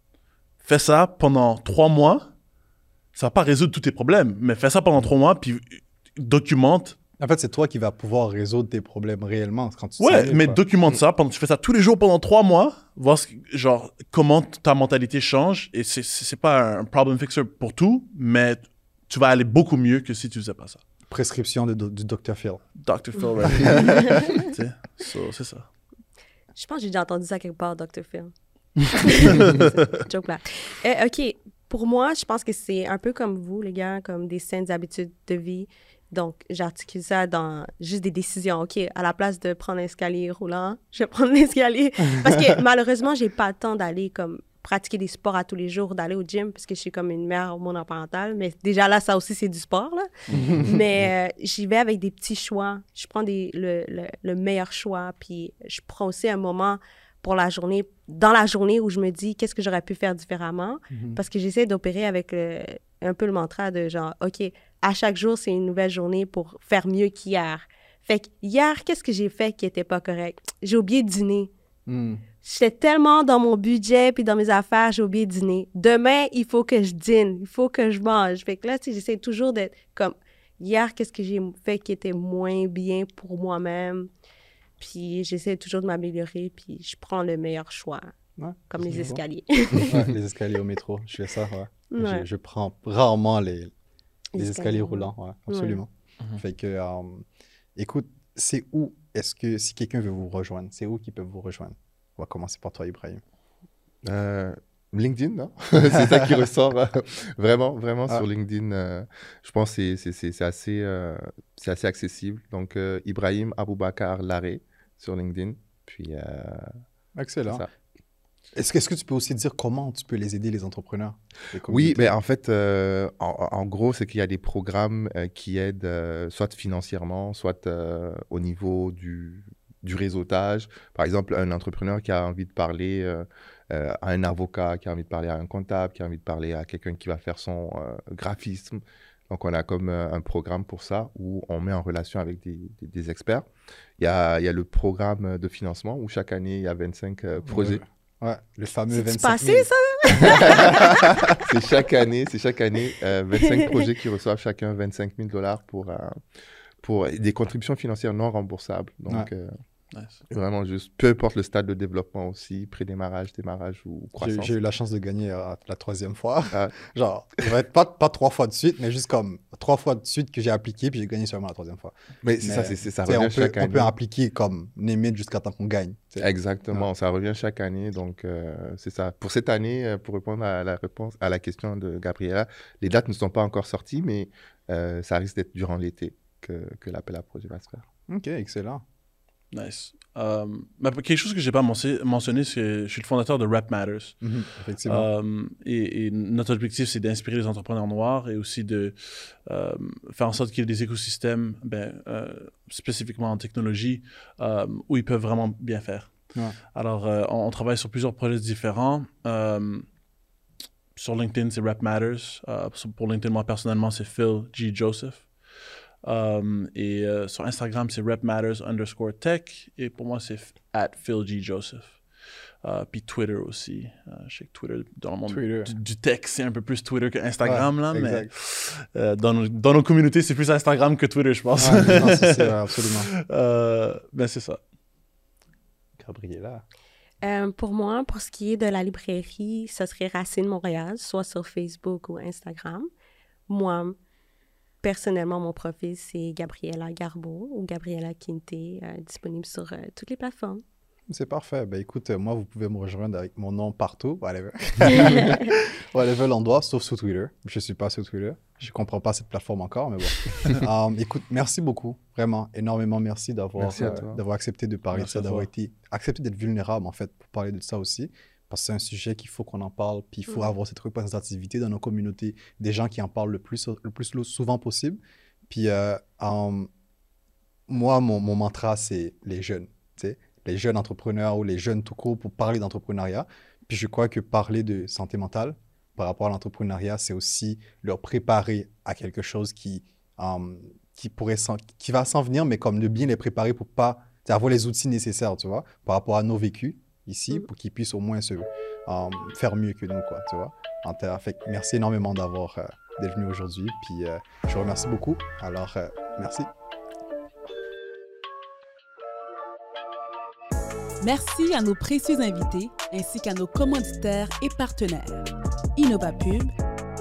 Fais ça pendant trois mois. Ça va pas résoudre tous tes problèmes, mais fais ça pendant trois mois, puis documente. En fait, c'est toi qui vas pouvoir résoudre tes problèmes réellement quand tu Ouais, mais quoi. documente ça. Pendant, tu fais ça tous les jours pendant trois mois, voir ce genre, comment ta mentalité change. Et c'est- pas un problem fixer pour tout, mais tu vas aller beaucoup mieux que si tu faisais pas ça. Prescription de du Dr. Phil. Dr. Phil, [laughs] right? Tu sais, so, c'est ça. Je pense que j'ai déjà entendu ça quelque part, Dr. Phil. [laughs] Joke là. Euh, OK, pour moi, je pense que c'est un peu comme vous, les gars, comme des saines habitudes de vie. Donc, j'articule ça dans juste des décisions. OK, à la place de prendre l'escalier roulant, je vais prendre [laughs] l'escalier. Parce que [laughs] malheureusement, j'ai pas le temps d'aller comme pratiquer des sports à tous les jours, d'aller au gym, parce que je suis comme une mère monoparentale. Mais déjà là, ça aussi, c'est du sport, là. [laughs] Mais euh, j'y vais avec des petits choix. Je prends des, le, le, le meilleur choix, puis je prends aussi un moment pour la journée, dans la journée où je me dis qu'est-ce que j'aurais pu faire différemment, parce que j'essaie d'opérer avec le- un peu le mantra de genre, OK, à chaque jour, c'est une nouvelle journée pour faire mieux qu'hier. Fait que hier, qu'est-ce que j'ai fait qui n'était pas correct? J'ai oublié de dîner. Mhm. J'étais tellement dans mon budget puis dans mes affaires, j'ai oublié de dîner. Demain, il faut que je dîne, il faut que je mange. Fait que là, tu sais, j'essaie toujours d'être comme hier, qu'est-ce que j'ai fait qui était moins bien pour moi-même? Puis j'essaie toujours de m'améliorer, puis je prends le meilleur choix, Ouais, comme les escaliers. Ouais, [laughs] les escaliers au métro. Je fais ça, ouais. Ouais. Je, je prends rarement les, les Les escaliers escaliers roulants, ouais, absolument. Fait que, euh, écoute, c'est où est-ce que, si quelqu'un veut vous rejoindre, c'est où qu'ils peuvent vous rejoindre? On va commencer par toi, Ibrahim. Euh, LinkedIn, non? [laughs] C'est ça qui ressort euh, vraiment, vraiment Ah. sur LinkedIn. euh, je pense que c'est- c'est- c'est c'est assez, euh, c'est assez accessible. Donc, euh, Ibrahim Aboubakar Laré sur LinkedIn. Puis, euh, Excellent. Est-ce que, tu peux aussi dire comment tu peux les aider, les entrepreneurs? les Oui, mais en fait, euh, en, en gros, c'est qu'il y a des programmes euh, qui aident euh, soit financièrement, soit euh, au niveau du, du réseautage. Par exemple, un entrepreneur qui a envie de parler euh, euh, à un avocat, qui a envie de parler à un comptable, qui a envie de parler à quelqu'un qui va faire son euh, graphisme. Donc, on a comme euh, un programme pour ça où on met en relation avec des, des- des experts. Il y, a, il y a le programme de financement où chaque année, il y a 25 euh, projets. Ouais, le fameux C'est 25 passé, 000. ça? [laughs] c'est chaque année, c'est chaque année euh, 25 projets qui reçoivent chacun 25 000 dollars pour, euh, pour des contributions financières non remboursables. Donc, Ouais. Nice. vraiment juste, peu importe le stade de développement aussi, pré-démarrage, démarrage ou J'ai, croissance. j'ai eu la chance de gagner euh, la troisième fois. Ah. [laughs] Genre, pas, pas trois fois de suite, mais juste comme trois fois de suite que j'ai appliqué, puis j'ai gagné seulement la troisième fois. Mais c'est Mais, ça, c'est, ça revient on, peut, chaque on année. peut appliquer comme limite jusqu'à temps qu'on gagne. Exactement, ça revient chaque année. Donc, euh, c'est ça. Pour cette année, euh, pour répondre à la, réponse, à la question de Gabriela, les dates ne sont pas encore sorties, mais euh, ça risque d'être durant l'été que, que l'appel à projet va se faire. Ok, excellent. Nice. Euh, mais quelque chose que j'ai pas mentionné, c'est que je suis le fondateur de Rap Matters. Mhm, Effectivement. Euh, et, et notre objectif, c'est d'inspirer les entrepreneurs noirs et aussi de euh, faire en sorte qu'il y ait des écosystèmes, ben, euh, spécifiquement en technologie, où ils peuvent vraiment bien faire. Ouais. Alors, euh, on, on travaille sur plusieurs projets différents. Sur LinkedIn, c'est Rap Matters. Sur- pour LinkedIn, moi, personnellement, c'est Phil G. Joseph. Um, et euh, sur Instagram, c'est repmatters underscore tech. Et pour moi, c'est at Joseph. Uh, puis Twitter aussi. Uh, je sais que Twitter, dans le monde du, du, tech, c'est un peu plus Twitter que Instagram, là, mais euh, dans, nos, dans, nos communautés, c'est plus Instagram que Twitter, je pense. non, c'est [laughs] absolument. euh, ben, c'est ça. Gabriela. Euh, pour moi, pour ce qui est de la librairie, ce serait Racine Montréal, soit sur Facebook ou Instagram. Moi, personnellement, mon profil, c'est Gabriela Garbo ou Gabriela Quinte, euh, disponible sur euh, toutes les plateformes. C'est parfait. Ben, écoute, moi, vous pouvez me rejoindre avec mon nom partout, whatever. [laughs] [laughs] whatever l'endroit, sauf sur Twitter. Je ne suis pas sur Twitter. Je ne comprends pas cette plateforme encore, mais bon. [laughs] um, écoute, merci beaucoup. Vraiment, énormément merci d'avoir euh, d'avoir accepté de parler de ça, d'avoir été accepté d'être vulnérable, en fait, pour parler de ça aussi. Parce que c'est un sujet qu'il faut qu'on en parle, puis il faut avoir cette représentativité dans nos communautés, des gens qui en parlent le plus, le plus souvent possible. Puis, euh, moi, mon, mon mantra, c'est les jeunes. Les jeunes entrepreneurs ou les jeunes tout court pour parler d'entrepreneuriat. Puis je crois que parler de santé mentale par rapport à l'entrepreneuriat, c'est aussi leur préparer à quelque chose qui, um, qui, pourrait qui va s'en venir, mais comme de bien les préparer pour pas avoir les outils nécessaires, tu vois, par rapport à nos vécus ici, mm. pour qu'ils puissent au moins se um, faire mieux que nous, quoi, tu vois. En fait, merci énormément d'avoir euh, d'être venu aujourd'hui, puis euh, je vous remercie beaucoup. Alors, euh, merci. Merci à nos précieux invités ainsi qu'à nos commanditaires et partenaires. InnovaPub,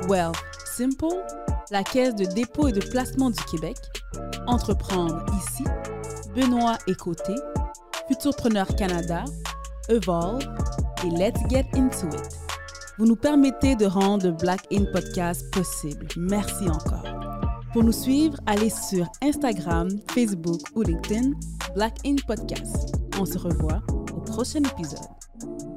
Well Simple, la Caisse de dépôt et de placement du Québec, Entreprendre ici, Benoît et Côté, Futurpreneur Canada, Evolve et Let's Get Into It. Vous nous permettez de rendre Black In Podcast possible. Merci encore. Pour nous suivre, allez sur Instagram, Facebook ou LinkedIn, Black In Podcast. On se revoit au prochain épisode.